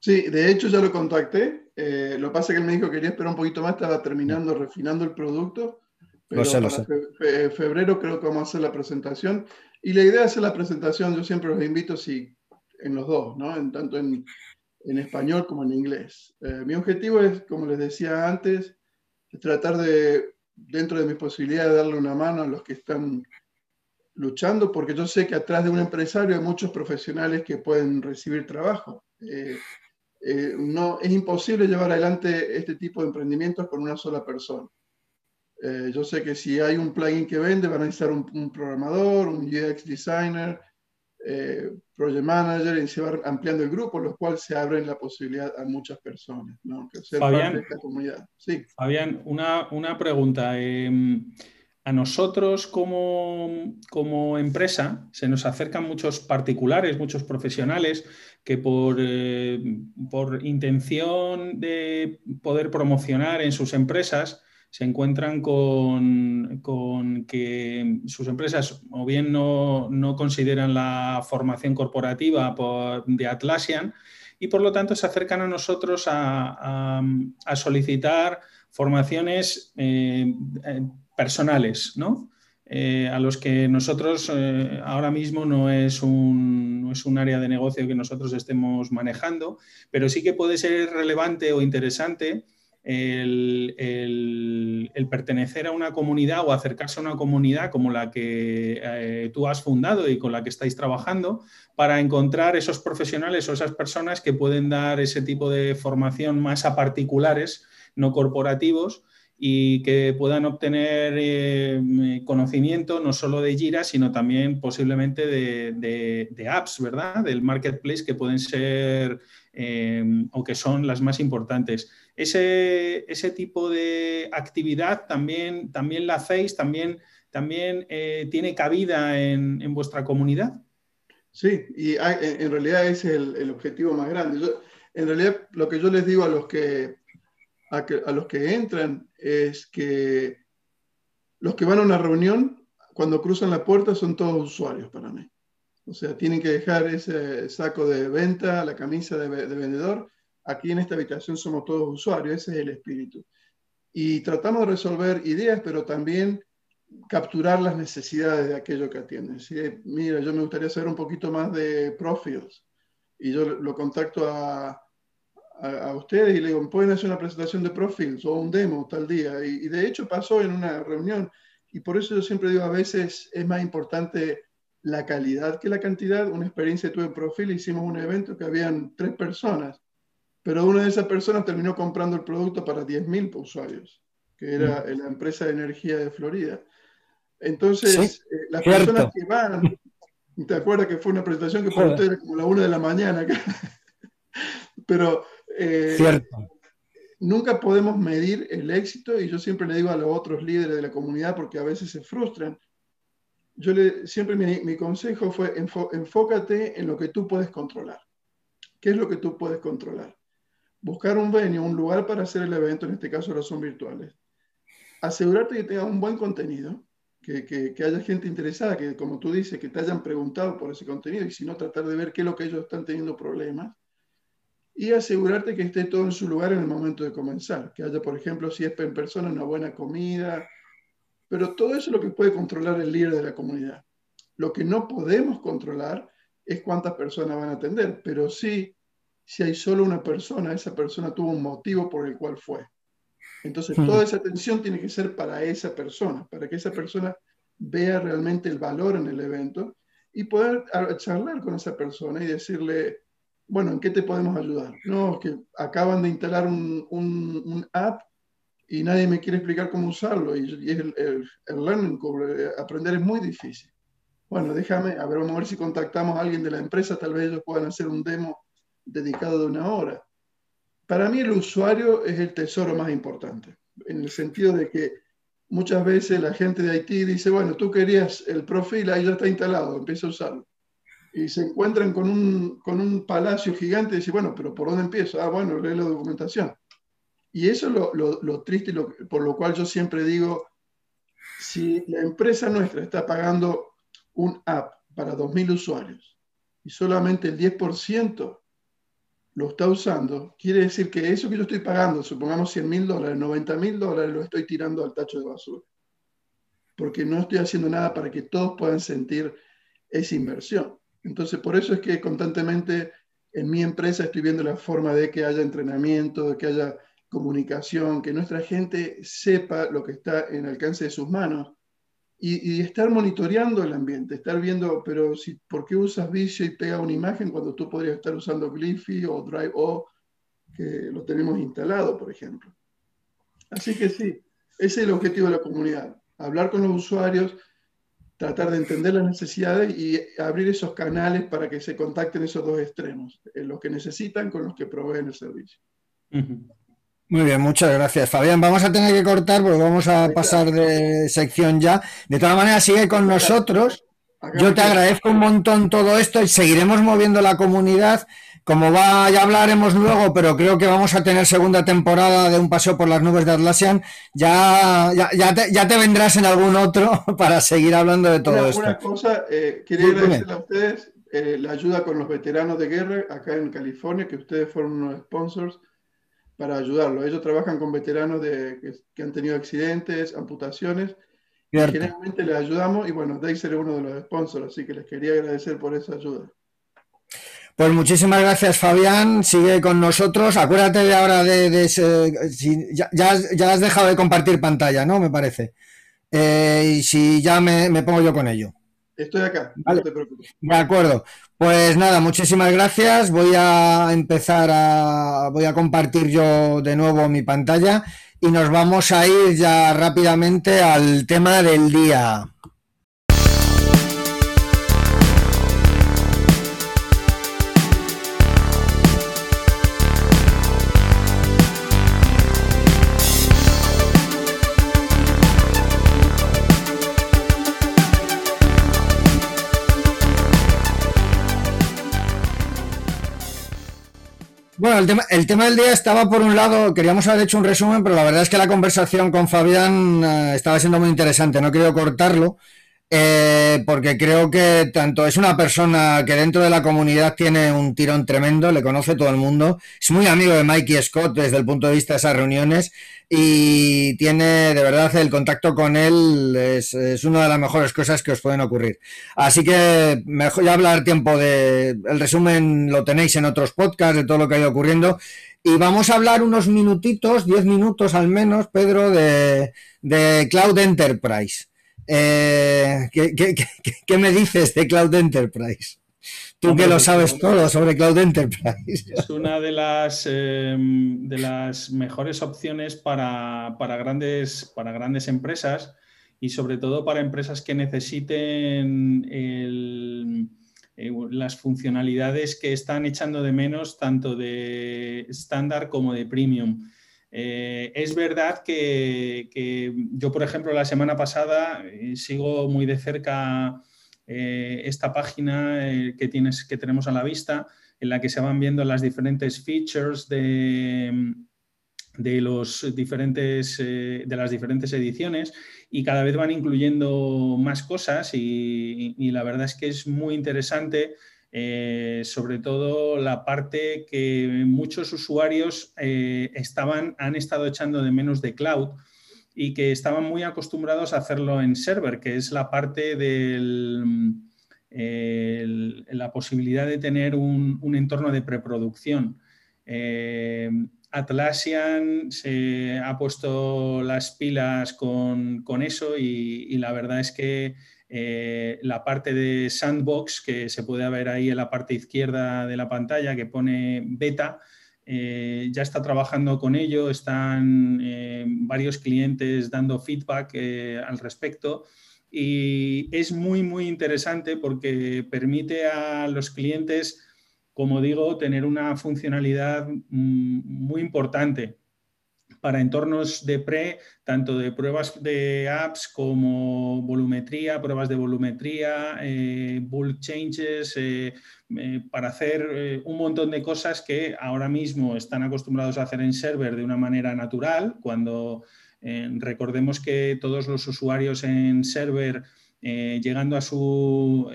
S2: Sí, de hecho ya lo contacté. Lo que pasa es que él me dijo que quería esperar un poquito más, estaba terminando, refinando el producto. Pero lo sé, febrero creo que vamos a hacer la presentación. Y la idea de hacer la presentación, yo siempre los invito, si en los dos, ¿no? En, tanto en, en español como en inglés. Eh, mi objetivo es, como les decía antes, tratar de, dentro de mis posibilidades, darle una mano a los que están luchando, porque yo sé que atrás de un empresario hay muchos profesionales que pueden recibir trabajo. Eh, eh, no, es imposible llevar adelante este tipo de emprendimientos con una sola persona. yo sé que si hay un plugin que vende, van a necesitar un, un programador, un UX designer, eh, project manager y se va ampliando el grupo, lo cual se abre la posibilidad a muchas personas, ¿no? Que
S3: Fabián, esta comunidad. Sí. Fabián, una, una pregunta. A nosotros como, como, empresa se nos acercan muchos particulares, muchos profesionales que por, eh, por intención de poder promocionar en sus empresas se encuentran con, que sus empresas o bien no, consideran la formación corporativa de Atlassian y por lo tanto se acercan a nosotros a, solicitar formaciones eh, eh, personales, ¿no? Eh, a los que nosotros ahora mismo no es, un, no es un área de negocio que nosotros estemos manejando, pero sí que puede ser relevante o interesante el, pertenecer a una comunidad o acercarse a una comunidad como la que eh, tú has fundado y con la que estáis trabajando para encontrar esos profesionales o esas personas que pueden dar ese tipo de formación más a particulares, no corporativos, y que puedan obtener eh, conocimiento no solo de Jira, sino también posiblemente de, apps, ¿verdad? Del marketplace que pueden ser eh, o que son las más importantes. Ese, ese tipo de actividad también, también la hacéis, también, también eh, tiene cabida en, vuestra comunidad.
S2: Sí, y en realidad es el, objetivo más grande. en realidad lo que yo les digo a los que, a, los que entran es que los que van a una reunión, cuando cruzan la puerta, son todos usuarios para mí. O sea, tienen que dejar ese saco de venta, la camisa de vendedor Aquí en esta habitación somos todos usuarios, ese es el espíritu. Y tratamos de resolver ideas, pero también capturar las necesidades de aquello que atienden. Si, mira, yo me gustaría saber un poquito más de profiles. Y yo lo contacto a, a, ustedes y le digo, ¿pueden hacer una presentación de profiles o un demo tal día? Y, y, de hecho pasó en una reunión. Y por eso yo siempre digo, a veces es más importante la calidad que la cantidad. Una experiencia tuve en Profil, hicimos un evento que habían tres personas, pero una de esas personas terminó comprando el producto para 10.000 usuarios, que era mm. la empresa de energía de Florida. Entonces, eh, las personas que van, te acuerdas que fue una presentación que fue usted como la una de la mañana, pero eh, nunca podemos medir el éxito y yo siempre le digo a los otros líderes de la comunidad porque a veces se frustran. Yo le, siempre mi, consejo fue enfócate en lo que tú puedes controlar. ¿Qué es lo que tú puedes controlar? Buscar un venue, un lugar para hacer el evento, en este caso ahora son virtuales. Asegurarte que tenga un buen contenido, que, que, que, haya gente interesada, que como tú dices, que te hayan preguntado por ese contenido y si no, tratar de ver qué es lo que ellos están teniendo problemas y asegurarte que esté todo en su lugar en el momento de comenzar, que haya, por ejemplo, si es en persona, una buena comida, pero todo eso es lo que puede controlar el líder de la comunidad. Lo que no podemos controlar es cuántas personas van a atender, pero sí, si hay solo una persona, esa persona tuvo un motivo por el cual fue. Entonces, toda esa atención tiene que ser para esa persona, para que esa persona vea realmente el valor en el evento y poder charlar con esa persona y decirle, bueno, ¿en qué te podemos ayudar? No, que acaban de instalar un, un, app y nadie me quiere explicar cómo usarlo y, el, el, learning eh, aprender es muy difícil. Bueno, déjame, a ver, vamos a ver si contactamos a alguien de la empresa, tal vez ellos puedan hacer un demo dedicado de una hora. Para mí el usuario es el tesoro más importante, en el sentido de que muchas veces la gente de Haití dice, bueno, tú querías el profil, ahí ya está instalado, empieza a usarlo y se encuentran con un, con un palacio gigante y dicen, bueno, pero ¿por dónde empiezo? Ah, bueno, lee la documentación. Y eso es lo, lo, triste por lo cual yo siempre digo, si la empresa nuestra está pagando un app para 2.000 usuarios y solamente el 10% lo está usando, quiere decir que eso que yo estoy pagando, supongamos 100 mil dólares, 90 mil dólares, lo estoy tirando al tacho de basura. Porque no estoy haciendo nada para que todos puedan sentir esa inversión. Entonces, por eso es que constantemente en mi empresa estoy viendo la forma de que haya entrenamiento, de que haya comunicación, que nuestra gente sepa lo que está en alcance de sus manos y, estar monitoreando el ambiente, estar viendo, pero si, ¿por qué usas Visio y pega una imagen cuando tú podrías estar usando Glyphy o Drive O, que lo tenemos instalado, por ejemplo? Así que sí, ese es el objetivo de la comunidad, hablar con los usuarios, tratar de entender las necesidades y abrir esos canales para que se contacten esos dos extremos, eh, los que necesitan con los que proveen el servicio.
S1: Muy bien, muchas gracias, Fabián. Vamos a tener que cortar porque vamos a pasar de sección ya. De todas maneras, sigue con nosotros. Yo te agradezco un montón todo esto y seguiremos moviendo la comunidad como va, ya hablaremos luego, pero creo que vamos a tener segunda temporada de Un Paseo por las Nubes de Atlassian. Ya, ya, te, vendrás en algún otro para seguir hablando de todo esto.
S2: Una cosa, eh, quería agradecerle a ustedes eh, la ayuda con los veteranos de guerra acá en California, que ustedes fueron unos sponsors para ayudarlos. Ellos trabajan con veteranos de, que, han tenido accidentes, amputaciones. generalmente les ayudamos y bueno, Dexter es uno de los sponsors, así que les quería agradecer por esa ayuda.
S1: Pues muchísimas gracias, Fabián. Sigue con nosotros. Acuérdate de ahora de, si, ya, ya, has dejado de compartir pantalla, ¿no? Me parece. Eh, y si ya me, pongo yo con ello.
S2: Estoy acá, no te preocupes.
S1: De acuerdo. Pues nada, muchísimas gracias. Voy a empezar a. Voy a compartir yo de nuevo mi pantalla y nos vamos a ir ya rápidamente al tema del día. Bueno, el tema, el tema del día estaba por un lado, queríamos haber hecho un resumen, pero la verdad es que la conversación con Fabián eh, estaba siendo muy interesante, no quiero cortarlo. Eh, porque creo que tanto es una persona que dentro de la comunidad tiene un tirón tremendo, le conoce todo el mundo, es muy amigo de Mikey Scott desde el punto de vista de esas reuniones y tiene de verdad el contacto con él es, una de las mejores cosas que os pueden ocurrir. Así que mejor ya hablar tiempo de el resumen lo tenéis en otros podcasts de todo lo que ha ido ocurriendo y vamos a hablar unos minutitos, diez minutos al menos, Pedro, de, de Cloud Enterprise. Eh, ¿qué, me dices de Cloud Enterprise? Tú que lo pues, sabes todo sobre Cloud Enterprise.
S3: Es una de las, em, de las mejores opciones para, grandes, para grandes empresas y sobre todo para empresas que necesiten eh, las funcionalidades que están echando de menos tanto de estándar como de premium. Eh, es verdad que, yo, por ejemplo, la semana pasada eh, sigo muy de cerca eh, esta página que, tenemos a la vista, en la que se van viendo las diferentes features de, de, los diferentes, de las diferentes ediciones y cada vez van incluyendo más cosas y la verdad es que es muy interesante eh, sobre todo la parte que muchos usuarios eh, estaban, han estado echando de menos de cloud y que estaban muy acostumbrados a hacerlo en server, que es la parte de la posibilidad de tener un, entorno de preproducción. Eh, Atlassian se ha puesto las pilas con, eso y, la verdad es que eh, la parte de sandbox que se puede ver ahí en la parte izquierda de la pantalla que pone beta, eh, ya está trabajando con ello, están eh, varios clientes dando feedback al respecto. Y es muy, muy interesante porque permite a los clientes, como digo, tener una funcionalidad mm, muy importante para entornos de pre, tanto de pruebas de apps como volumetría, pruebas de volumetría, eh, bulk changes, eh, eh, para hacer un montón de cosas que ahora mismo están acostumbrados a hacer en server de una manera natural, cuando recordemos que todos los usuarios en server llegando a su,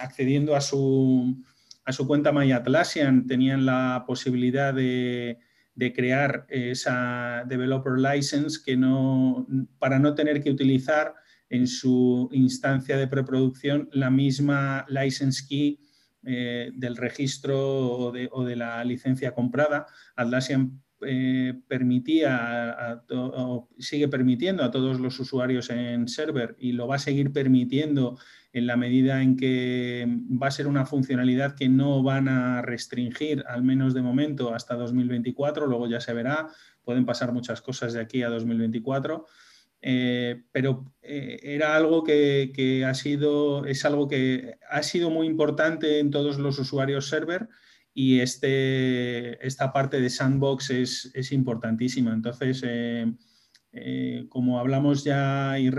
S3: accediendo a su, a su cuenta MyAtlassian tenían la posibilidad de de crear esa developer license que no, para no tener que utilizar en su instancia de preproducción la misma license key eh, del registro o de, la licencia comprada. Atlassian eh, permitía o sigue permitiendo a todos los usuarios en server y lo va a seguir permitiendo en la medida en que va a ser una funcionalidad que no van a restringir, al menos de momento, hasta 2024, luego ya se verá, pueden pasar muchas cosas de aquí a 2024. Eh, pero eh, era algo que, ha sido, es algo que ha sido muy importante en todos los usuarios server y este, esta parte de sandbox es, importantísima. Entonces, eh, como hablamos ya y,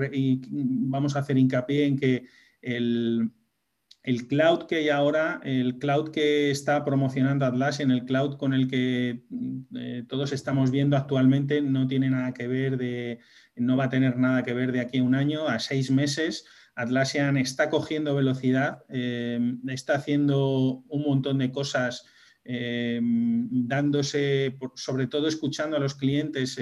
S3: vamos a hacer hincapié en que el, cloud que hay ahora, el cloud que está promocionando Atlassian, el cloud con el que eh, todos estamos viendo actualmente, no tiene nada que ver de, no va a tener nada que ver de aquí a un año, a seis meses. Atlassian está cogiendo velocidad, eh, está haciendo un montón de cosas, eh, dándose, sobre todo escuchando a los clientes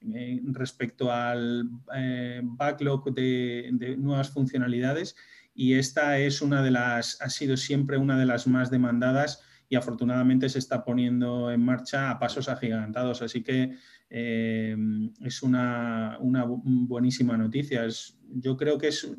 S3: eh, respecto al eh, backlog de, nuevas funcionalidades y esta es una de las, ha sido siempre una de las más demandadas y afortunadamente se está poniendo en marcha a pasos agigantados. Así que eh, es una, buenísima noticia. Yo creo que es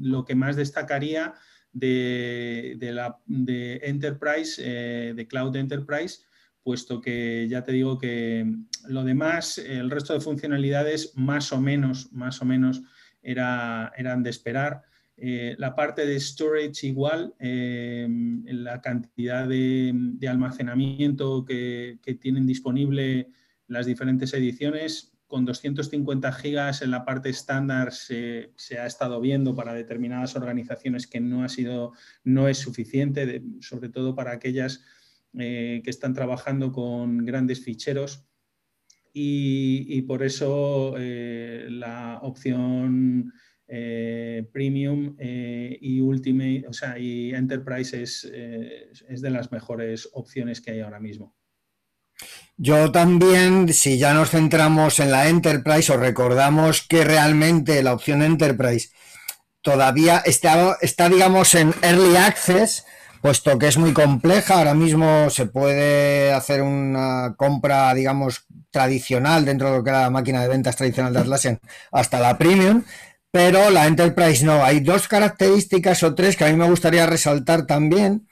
S3: lo que más destacaría de, la, de Enterprise, de Cloud Enterprise, puesto que ya te digo que lo demás, el resto de funcionalidades más o menos, más o menos era, eran de esperar. Eh, la parte de storage igual, eh, la cantidad de, almacenamiento que, tienen disponible las diferentes ediciones, con 250 gigas en la parte estándar se, ha estado viendo para determinadas organizaciones que no ha sido, no es suficiente, sobre todo para aquellas eh, que están trabajando con grandes ficheros y, por eso eh, la opción eh, Premium y Ultimate, o sea, y Enterprise es, es de las mejores opciones que hay ahora mismo.
S1: Yo también, si ya nos centramos en la Enterprise, os recordamos que realmente la opción Enterprise todavía está, está digamos, en Early Access, puesto que es muy compleja. Ahora mismo se puede hacer una compra, digamos, tradicional dentro de lo que era la máquina de ventas tradicional de Atlassian hasta la Premium, pero la Enterprise no. Hay dos características o tres que a mí me gustaría resaltar también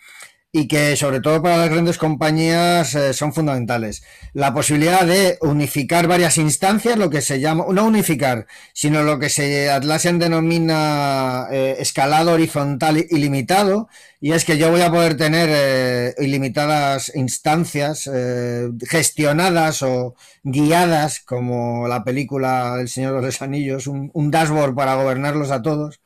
S1: y que sobre todo para las grandes compañías eh, son fundamentales. La posibilidad de unificar varias instancias, lo que se llama, no unificar, sino lo que se Atlassian denomina eh, escalado horizontal ilimitado, y es que yo voy a poder tener eh, ilimitadas instancias gestionadas o guiadas, como la película El Señor de los Anillos, un dashboard para gobernarlos a todos,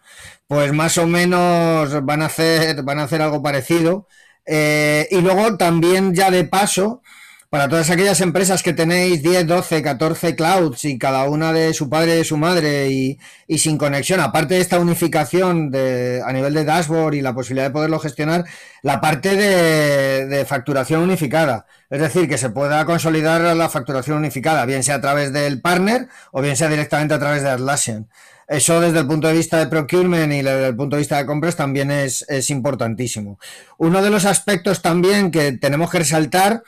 S1: pues más o menos van a hacer, van a hacer algo parecido eh, y luego también ya de paso, para todas aquellas empresas que tenéis 10, 12, 14 clouds y cada una de su padre y de su madre y, sin conexión, aparte de esta unificación de, a nivel de dashboard y la posibilidad de poderlo gestionar, la parte de, de facturación unificada. Es decir, que se pueda consolidar la facturación unificada, bien sea a través del partner o bien sea directamente a través de Atlassian. Eso desde el punto de vista de procurement y desde el punto de vista de compras también es, importantísimo. Uno de los aspectos también que tenemos que resaltar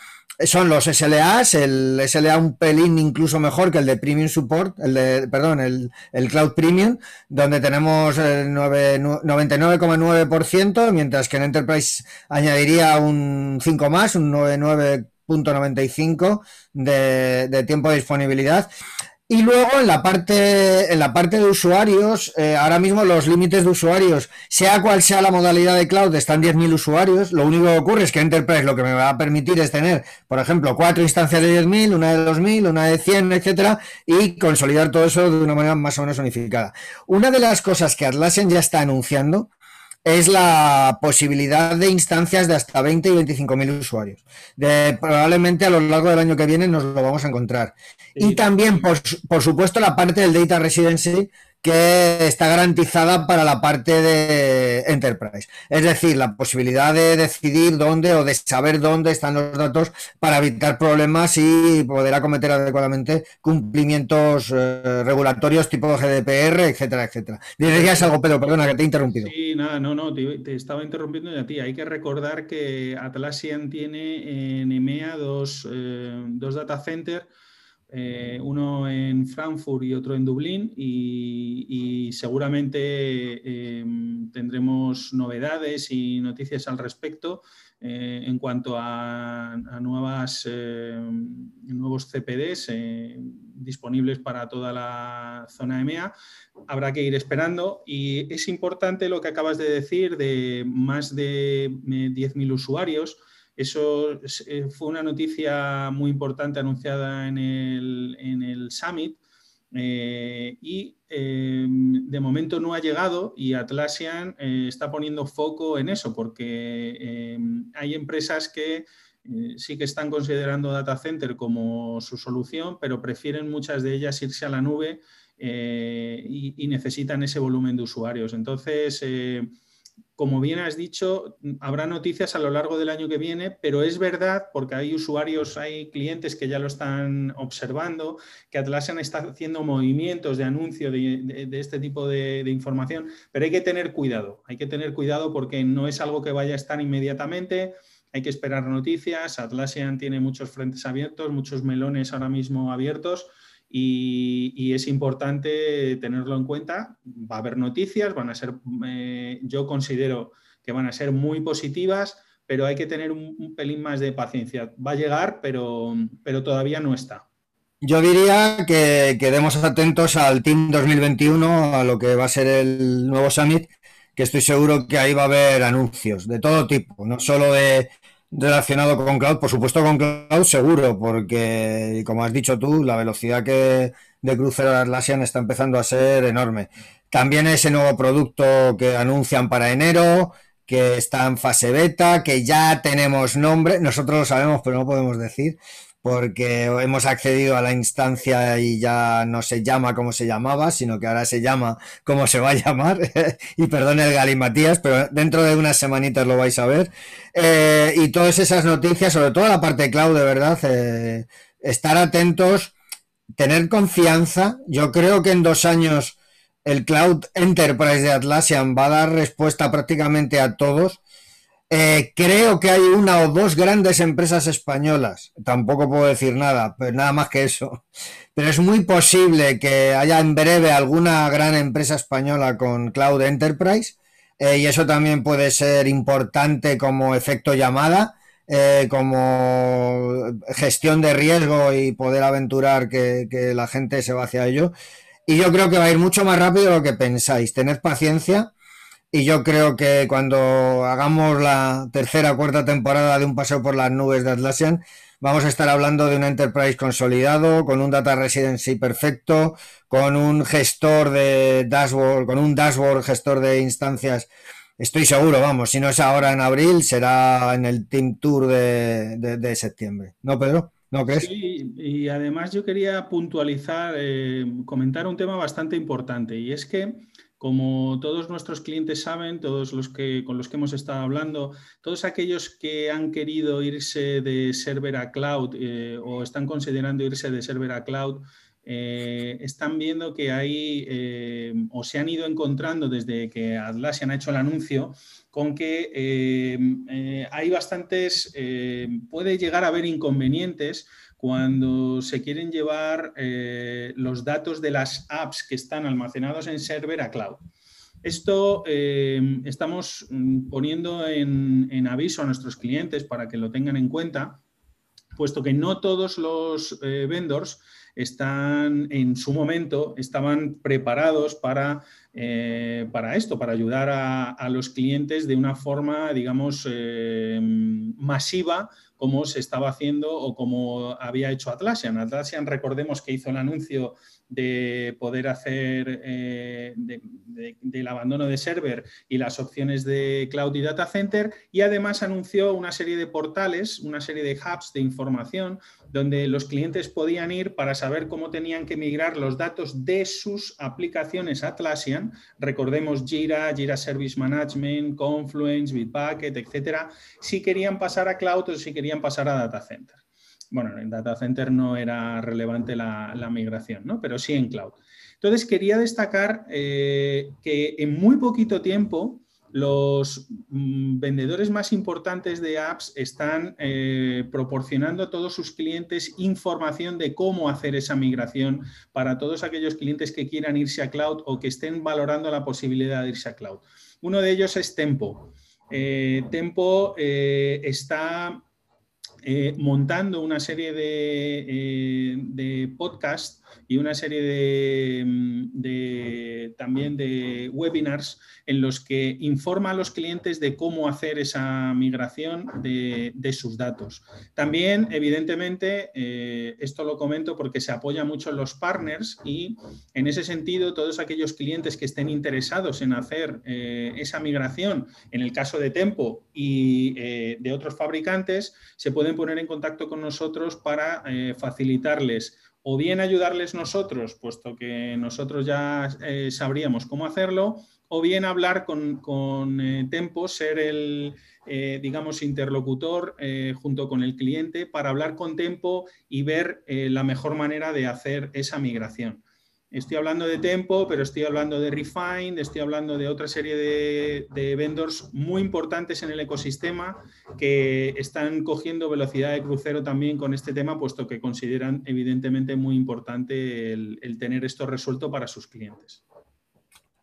S1: son los SLAs, el SLA un pelín incluso mejor que el de Premium Support, el de, perdón, el, Cloud Premium, donde tenemos el 99,9%, mientras que en Enterprise añadiría un 5 más, un 99.95 de, de tiempo de disponibilidad. Y luego en la parte, en la parte de usuarios, eh, ahora mismo los límites de usuarios, sea cual sea la modalidad de cloud, están 10.000 usuarios. Lo único que ocurre es que Enterprise lo que me va a permitir es tener, por ejemplo, cuatro instancias de 10.000, una de 2.000, una de 100, etcétera, y consolidar todo eso de una manera más o menos unificada. Una de las cosas que Atlassian ya está anunciando es la posibilidad de instancias de hasta 20 y 25 mil usuarios. De, probablemente a lo largo del año que viene nos lo vamos a encontrar. Y también, por, por, supuesto, la parte del Data Residency, que está garantizada para la parte de Enterprise. Es decir, la posibilidad de decidir dónde o de saber dónde están los datos para evitar problemas y poder acometer adecuadamente cumplimientos eh, regulatorios tipo GDPR, etcétera, etcétera. Dirías algo, Pedro, perdona que te he interrumpido.
S3: Sí, nada, no, no, te, estaba interrumpiendo a ti. Hay que recordar que Atlassian tiene en EMEA dos, eh, dos data centers eh, uno en Frankfurt y otro en Dublín y, seguramente em, tendremos novedades y noticias al respecto eh, en cuanto a, nuevas, em, nuevos CPDs eh, disponibles para toda la zona EMEA. Habrá que ir esperando y es importante lo que acabas de decir de más de 10.000 usuarios. Eso eh, fue una noticia muy importante anunciada en el, Summit eh, y em, de momento no ha llegado y Atlassian eh, está poniendo foco en eso porque hay empresas que sí que están considerando data center como su solución, pero prefieren muchas de ellas irse a la nube y, necesitan ese volumen de usuarios. Entonces, como bien has dicho, habrá noticias a lo largo del año que viene, pero es verdad, porque hay usuarios, hay clientes que ya lo están observando, que Atlassian está haciendo movimientos de anuncio de, este tipo de, información, pero hay que tener cuidado, hay que tener cuidado porque no es algo que vaya a estar inmediatamente, hay que esperar noticias, Atlassian tiene muchos frentes abiertos, muchos melones ahora mismo abiertos y, es importante tenerlo en cuenta. Va a haber noticias, van a ser, eh, yo considero que van a ser muy positivas, pero hay que tener un, pelín más de paciencia. Va a llegar, pero, pero todavía no está.
S1: Yo diría que quedemos atentos al Team 2021, a lo que va a ser el nuevo Summit, que estoy seguro que ahí va a haber anuncios de todo tipo, no solo de relacionado con cloud, por supuesto con cloud seguro, porque como has dicho tú, la velocidad que de crucero Atlassian está empezando a ser enorme. También ese nuevo producto que anuncian para enero, que está en fase beta, que ya tenemos nombre, nosotros lo sabemos, pero no podemos decir, porque hemos accedido a la instancia y ya no se llama como se llamaba, sino que ahora se llama como se va a llamar. y perdone el galimatías, pero dentro de unas semanitas lo vais a ver. Eh, y todas esas noticias, sobre todo la parte cloud, de verdad, eh, estar atentos, tener confianza. Yo creo que en dos años el Cloud Enterprise de Atlassian va a dar respuesta prácticamente a todos Eh, creo que hay una o dos grandes empresas españolas, tampoco puedo decir nada, pero nada más que eso. Pero es muy posible que haya en breve alguna gran empresa española con Cloud Enterprise eh, y eso también puede ser importante como efecto llamada, eh, como gestión de riesgo y poder aventurar que, que la gente se va hacia ello. Y yo creo que va a ir mucho más rápido de lo que pensáis. Tened paciencia y yo creo que cuando hagamos la tercera o cuarta temporada de Un Paseo por las Nubes de Atlassian, vamos a estar hablando de un enterprise consolidado, con un data residency perfecto, con un gestor de dashboard, con un dashboard gestor de instancias. Estoy seguro, vamos, si no es ahora en abril, será en el Team Tour de, septiembre. ¿No, Pedro? ¿No crees?
S3: Sí, y además yo quería puntualizar, eh, comentar un tema bastante importante, y es que como todos nuestros clientes saben, todos los que con los que hemos estado hablando, todos aquellos que han querido irse de server a cloud eh, o están considerando irse de server a cloud, eh, están viendo que hay eh, o se han ido encontrando desde que Atlassian ha hecho el anuncio con que hay bastantes, puede llegar a haber inconvenientes cuando se quieren llevar eh, los datos de las apps que están almacenados en server a cloud. Esto eh, estamos mm, poniendo en, aviso a nuestros clientes para que lo tengan en cuenta, puesto que no todos los eh, vendors están en su momento, estaban preparados para, para esto, para ayudar a, los clientes de una forma, digamos, masiva como se estaba haciendo o como había hecho Atlassian. Atlassian, recordemos que hizo el anuncio de poder hacer eh, del abandono de server y las opciones de cloud y data center y además anunció una serie de portales, una serie de hubs de información donde los clientes podían ir para saber cómo tenían que migrar los datos de sus aplicaciones Atlassian. Recordemos Jira, Jira Service Management, Confluence, Bitbucket, etcétera, si querían pasar a cloud o si querían pasar a data center bueno, en data center no era relevante la, migración, ¿no? pero sí en cloud. Entonces, quería destacar eh, que en muy poquito tiempo los mm, vendedores más importantes de apps están eh, proporcionando a todos sus clientes información de cómo hacer esa migración para todos aquellos clientes que quieran irse a cloud o que estén valorando la posibilidad de irse a cloud. Uno de ellos es Tempo. Eh, Tempo está eh, montando una serie de podcasts y una serie de, mm, también de webinars en los que informa a los clientes de cómo hacer esa migración de, sus datos. También, evidentemente, eh, esto lo comento porque se apoya mucho en los partners y en ese sentido todos aquellos clientes que estén interesados en hacer eh, esa migración, en el caso de Tempo y eh, de otros fabricantes, se pueden poner en contacto con nosotros para facilitarles o bien ayudarles nosotros, puesto que nosotros ya eh, sabríamos cómo hacerlo, o bien hablar con, eh, Tempo, ser el, eh, digamos, interlocutor junto con el cliente para hablar con Tempo y ver la mejor manera de hacer esa migración. Estoy hablando de Tempo, pero estoy hablando de Refine, estoy hablando de otra serie de, vendors muy importantes en el ecosistema que están cogiendo velocidad de crucero también con este tema, puesto que consideran evidentemente muy importante el, el tener esto resuelto para sus clientes.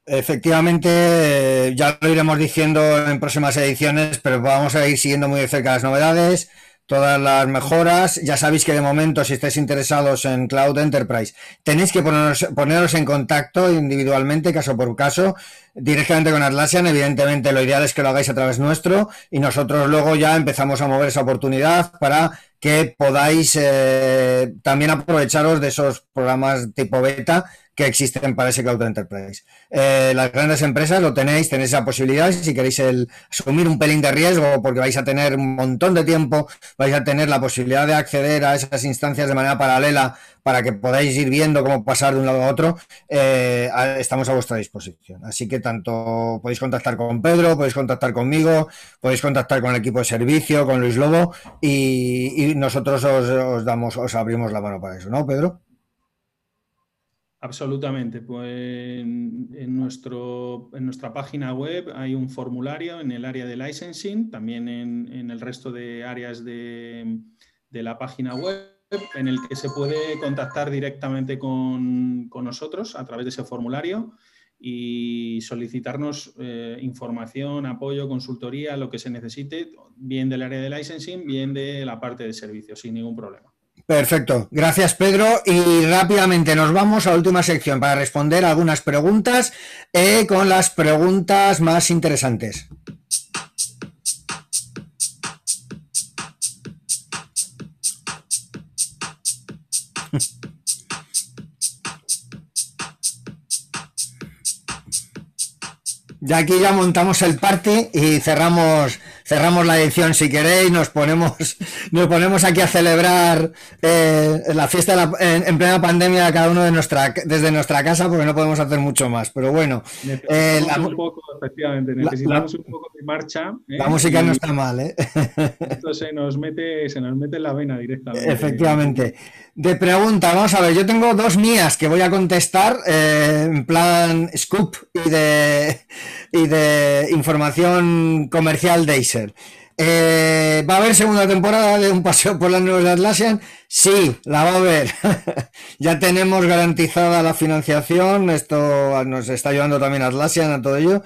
S1: Efectivamente, ya lo iremos diciendo en próximas ediciones, pero vamos a ir siguiendo muy de cerca las novedades todas las mejoras. Ya sabéis que de momento, si estáis interesados en Cloud Enterprise, tenéis que poneros, poneros en contacto individualmente, caso por caso, directamente con Atlassian. Evidentemente, lo ideal es que lo hagáis a través nuestro y nosotros luego ya empezamos a mover esa oportunidad para que podáis eh, también aprovecharos de esos programas tipo beta que existen para ese Cloud Enterprise. Eh, las grandes empresas lo tenéis, tenéis esa posibilidad, si queréis el, asumir un pelín de riesgo, porque vais a tener un montón de tiempo, vais a tener la posibilidad de acceder a esas instancias de manera paralela para que podáis ir viendo cómo pasar de un lado a otro, eh, estamos a vuestra disposición. Así que tanto podéis contactar con Pedro, podéis contactar conmigo, podéis contactar con el equipo de servicio, con Luis Lobo, y, nosotros os, os damos, os abrimos la mano para eso, ¿no, Pedro?
S3: Absolutamente. Pues en, nuestro, en nuestra página web hay un formulario en el área de licensing, también en, el resto de áreas de, la página web, en el que se puede contactar directamente con, nosotros a través de ese formulario y solicitarnos eh, información, apoyo, consultoría, lo que se necesite, bien del área de licensing, bien de la parte de servicios, sin ningún problema.
S1: Perfecto, gracias Pedro. Y rápidamente nos vamos a la última sección para responder algunas preguntas eh, con las preguntas más interesantes. Y aquí ya montamos el party y cerramos cerramos la edición si queréis, nos ponemos, nos ponemos aquí a celebrar eh, la fiesta en, plena pandemia cada uno de nuestra, desde nuestra casa porque no podemos hacer mucho más. Pero bueno,
S3: eh, un poco, efectivamente, necesitamos un poco de marcha.
S1: ¿eh? La música no está mal, ¿eh?
S3: Esto se nos mete, se nos mete en la vena directamente.
S1: Efectivamente. De pregunta, vamos a ver, yo tengo dos mías que voy a contestar en plan scoop y de, y de información comercial de eh, ¿Va a haber segunda temporada de Un Paseo por las Nubes de Atlassian? Sí, la va a haber. ya tenemos garantizada la financiación, esto nos está ayudando también Atlassian a todo ello.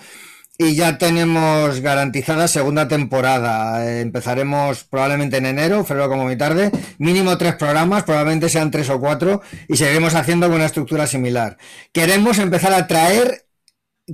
S1: Y ya tenemos garantizada segunda temporada. Eh, empezaremos probablemente en enero, febrero como muy tarde. Mínimo tres programas, probablemente sean tres o cuatro. Y seguiremos haciendo con una estructura similar. Queremos empezar a traer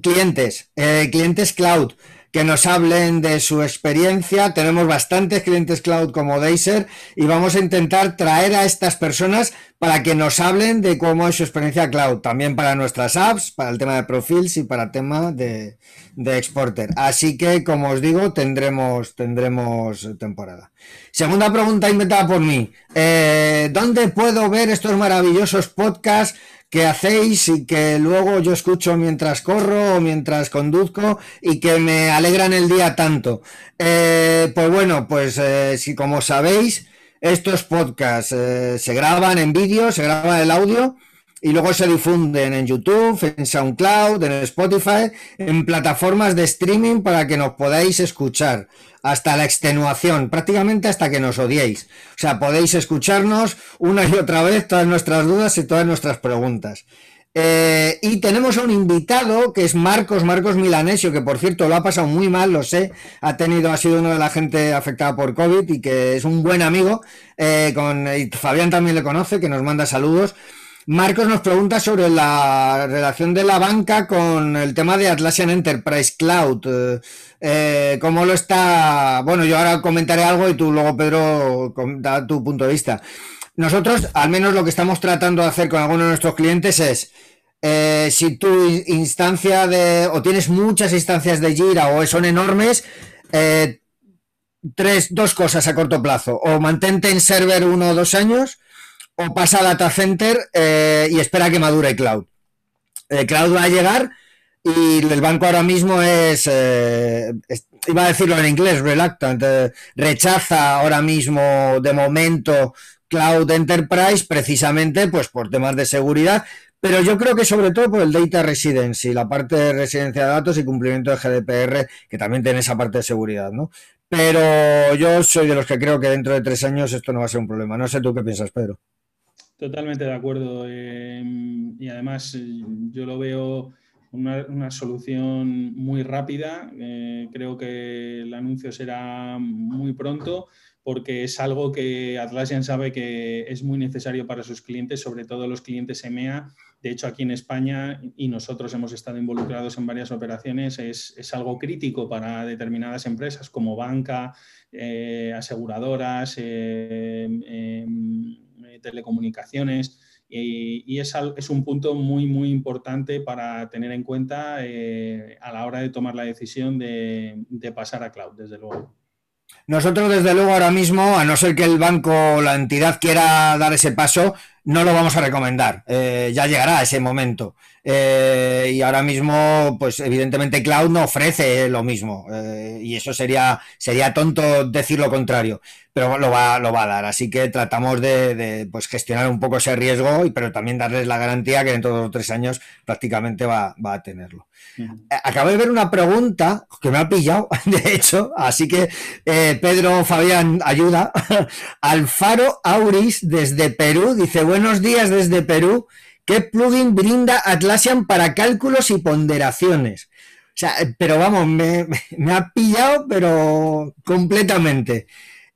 S1: clientes, eh, clientes cloud que nos hablen de su experiencia. Tenemos bastantes clientes cloud como Deiser y vamos a intentar traer a estas personas para que nos hablen de cómo es su experiencia cloud, también para nuestras apps, para el tema de profils y para el tema de, exporter. Así que, como os digo, tendremos, tendremos temporada. Segunda pregunta inventada por mí. Eh, ¿Dónde puedo ver estos maravillosos podcasts? que hacéis y que luego yo escucho mientras corro o mientras conduzco y que me alegran el día tanto. Eh, pues bueno, pues eh, si como sabéis, estos podcasts eh, se graban en vídeo, se graba el audio y luego se difunden en YouTube, en SoundCloud, en Spotify, en plataformas de streaming para que nos podáis escuchar hasta la extenuación, prácticamente hasta que nos odiéis. O sea, podéis escucharnos una y otra vez todas nuestras dudas y todas nuestras preguntas. Eh, y tenemos a un invitado que es Marcos, Marcos Milanesio, que por cierto lo ha pasado muy mal, lo sé, ha tenido, ha sido uno de la gente afectada por COVID y que es un buen amigo, eh, con, y Fabián también le conoce, que nos manda saludos. Marcos nos pregunta sobre la relación de la banca con el tema de Atlassian Enterprise Cloud. Eh, ¿Cómo lo está? Bueno, yo ahora comentaré algo y tú luego, Pedro, da tu punto de vista. Nosotros, al menos lo que estamos tratando de hacer con algunos de nuestros clientes es, eh, si tu instancia de, o tienes muchas instancias de Jira o son enormes, tres, dos cosas a corto plazo. O mantente en server uno o dos años, o pasa a Data Center eh, y espera que madure Cloud. Eh, cloud va a llegar y el banco ahora mismo es, eh, iba a decirlo en inglés, reluctant, rechaza ahora mismo de momento Cloud Enterprise precisamente pues por temas de seguridad, pero yo creo que sobre todo por el Data Residency, la parte de residencia de datos y cumplimiento de GDPR, que también tiene esa parte de seguridad, ¿no? Pero yo soy de los que creo que dentro de tres años esto no va a ser un problema. No sé tú qué piensas, Pedro.
S3: Totalmente de acuerdo. Em, y además eh, yo lo veo una, solución muy rápida. Eh, creo que el anuncio será muy pronto porque es algo que Atlassian sabe que es muy necesario para sus clientes, sobre todo los clientes EMEA. De hecho, aquí en España, y nosotros hemos estado involucrados en varias operaciones, es, algo crítico para determinadas empresas como banca, eh, aseguradoras, em, telecomunicaciones y, es, es, un punto muy, muy importante para tener en cuenta eh, a la hora de tomar la decisión de, pasar a cloud, desde luego.
S1: Nosotros, desde luego, ahora mismo, a no ser que el banco o la entidad quiera dar ese paso, no lo vamos a recomendar. Eh, ya llegará ese momento. Eh, y ahora mismo, pues evidentemente Cloud no ofrece lo mismo. Eh, y eso sería, sería tonto decir lo contrario. Pero lo va, lo va a dar. Así que tratamos de, pues, gestionar un poco ese riesgo, y, pero también darles la garantía que dentro de los tres años prácticamente va, va a tenerlo. Acabo de ver una pregunta que me ha pillado, de hecho, así que Pedro Fabián ayuda. Alfaro Auris desde Perú dice, buenos días desde Perú. ¿Qué plugin brinda Atlassian para cálculos y ponderaciones? O sea, pero vamos, me, ha pillado, pero completamente.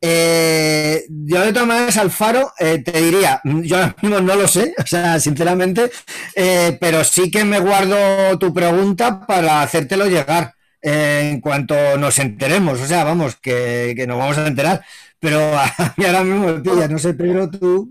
S1: Eh, yo de todas maneras, Alfaro, eh, te diría, yo ahora mismo no lo sé, o sea, sinceramente, eh, pero sí que me guardo tu pregunta para hacértelo llegar en cuanto nos enteremos, o sea, vamos, que, que nos vamos a enterar, pero ahora mismo me pilla, no sé, pero tú...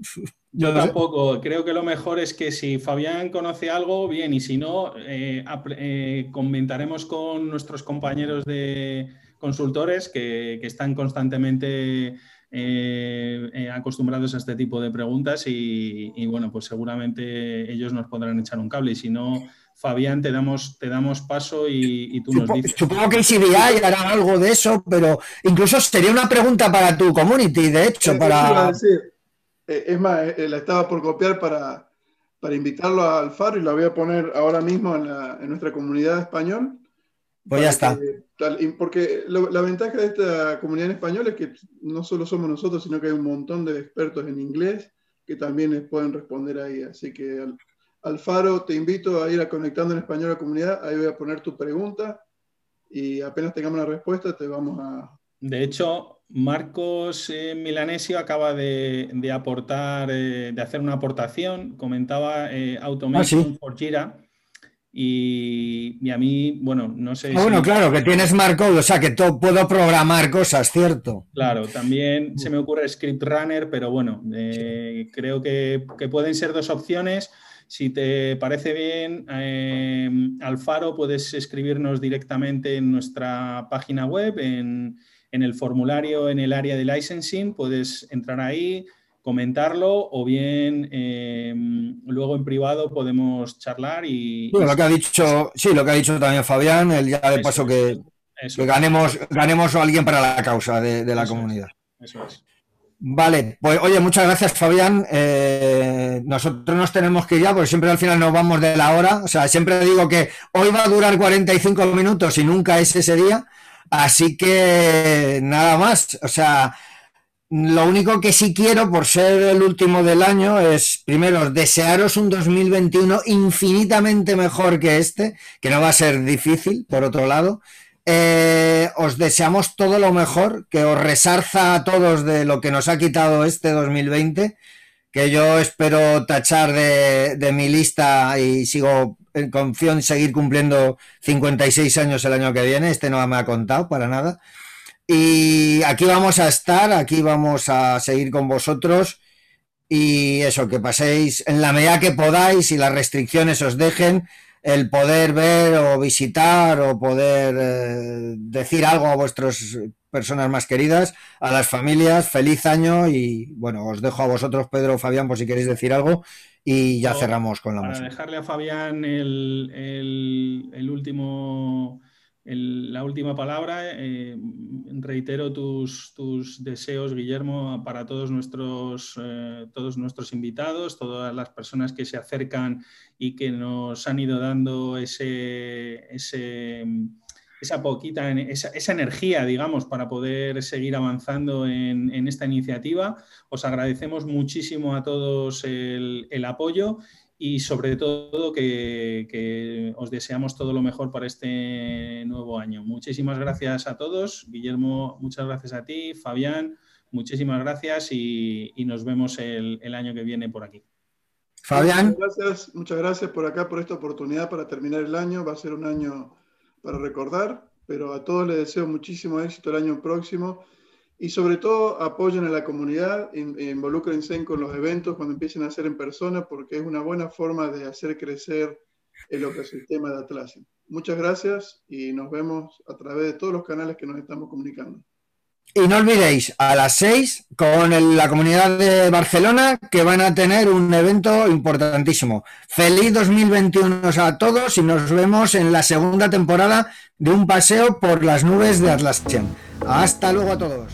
S3: Yo tampoco. Creo que lo mejor es que si Fabián conoce algo, bien, y si no, eh, eh, comentaremos con nuestros compañeros de consultores que, están constantemente eh, acostumbrados a este tipo de preguntas y, bueno, pues seguramente ellos nos podrán echar un cable. Y si no, Fabián, te damos, te damos paso y, tú nos dices.
S1: Supongo que el CBI hará algo de eso, pero incluso sería una pregunta para tu community, de hecho, para...
S2: es más, eh, la estaba por copiar para, para invitarlo a Alfaro y la voy a poner ahora mismo en, en nuestra comunidad de español.
S1: Pues ya está.
S2: porque la ventaja de esta comunidad en español es que no solo somos nosotros, sino que hay un montón de expertos en inglés que también pueden responder ahí. Así que, Alfaro, te invito a ir a conectando en español a la comunidad. Ahí voy a poner tu pregunta y apenas tengamos la respuesta, te vamos a.
S3: De hecho, Marcos eh, Milanesio acaba de, aportar, eh, de hacer una aportación, comentaba eh, Automation ah, por Jira. Y, a mí, bueno, no sé.
S1: Ah, bueno, claro, que tienes Marcos, o sea, que puedo programar cosas, ¿cierto?
S3: Claro, también se me ocurre Script Runner, pero bueno, creo que, que, pueden ser dos opciones. Si te parece bien, Alfaro, puedes escribirnos directamente en nuestra página web, en en el formulario en el área de licensing, puedes entrar ahí, comentarlo o bien em, luego en privado podemos charlar y...
S1: lo que ha dicho, sí, lo que ha dicho también Fabián, el ya de paso que, ganemos, ganemos a alguien para la causa de, la comunidad. Eso es. Vale, pues oye, muchas gracias Fabián. Eh, nosotros nos tenemos que ir ya porque siempre al final nos vamos de la hora. O sea, siempre digo que hoy va a durar 45 minutos y nunca es ese día. Así que nada más, o sea, lo único que sí quiero, por ser el último del año, es primero desearos un 2021 infinitamente mejor que este, que no va a ser difícil, por otro lado. Eh, os deseamos todo lo mejor, que os resarza a todos de lo que nos ha quitado este 2020, que yo espero tachar de, de mi lista y sigo confío en seguir cumpliendo 56 años el año que viene, este no me ha contado para nada. Y aquí vamos a estar, aquí vamos a seguir con vosotros y eso, que paséis en la medida que podáis y las restricciones os dejen el poder ver o visitar o poder eh, decir algo a vuestras personas más queridas, a las familias, feliz año y bueno, os dejo a vosotros, Pedro o Fabián, por si queréis decir alro y ya cerramos con la
S3: para dejarle a Fabián el, último, la última palabra, eh, reitero tus, tus, deseos, Guillermo, para todos nuestros, eh, todos nuestros invitados, todas las personas que se acercan y que nos han ido dando ese, ese esa poquita, esa, esa, energía, digamos, para poder seguir avanzando en, esta iniciativa. Os agradecemos muchísimo a todos el, apoyo y sobre todo que, os deseamos todo lo mejor para este nuevo año. Muchísimas gracias a todos. Guillermo, muchas gracias a ti. Fabián, muchísimas gracias y, nos vemos el, el, año que viene por aquí.
S2: Fabián. Muchas gracias, muchas gracias por acá, por esta oportunidad para terminar el año. Va a ser un año para recordar, pero a todos les deseo muchísimo éxito el año próximo y sobre todo apoyen a la comunidad, involúcrense con los eventos cuando empiecen a hacer en persona porque es una buena forma de hacer crecer el ecosistema de Atlassian. Muchas gracias y nos vemos a través de todos los canales que nos estamos comunicando.
S1: Y no olvidéis, a las 6 con la comunidad de Barcelona que van a tener un evento importantísimo. Feliz 2021 a todos y nos vemos en la segunda temporada de un paseo por las nubes de Atlassian. Hasta luego a todos.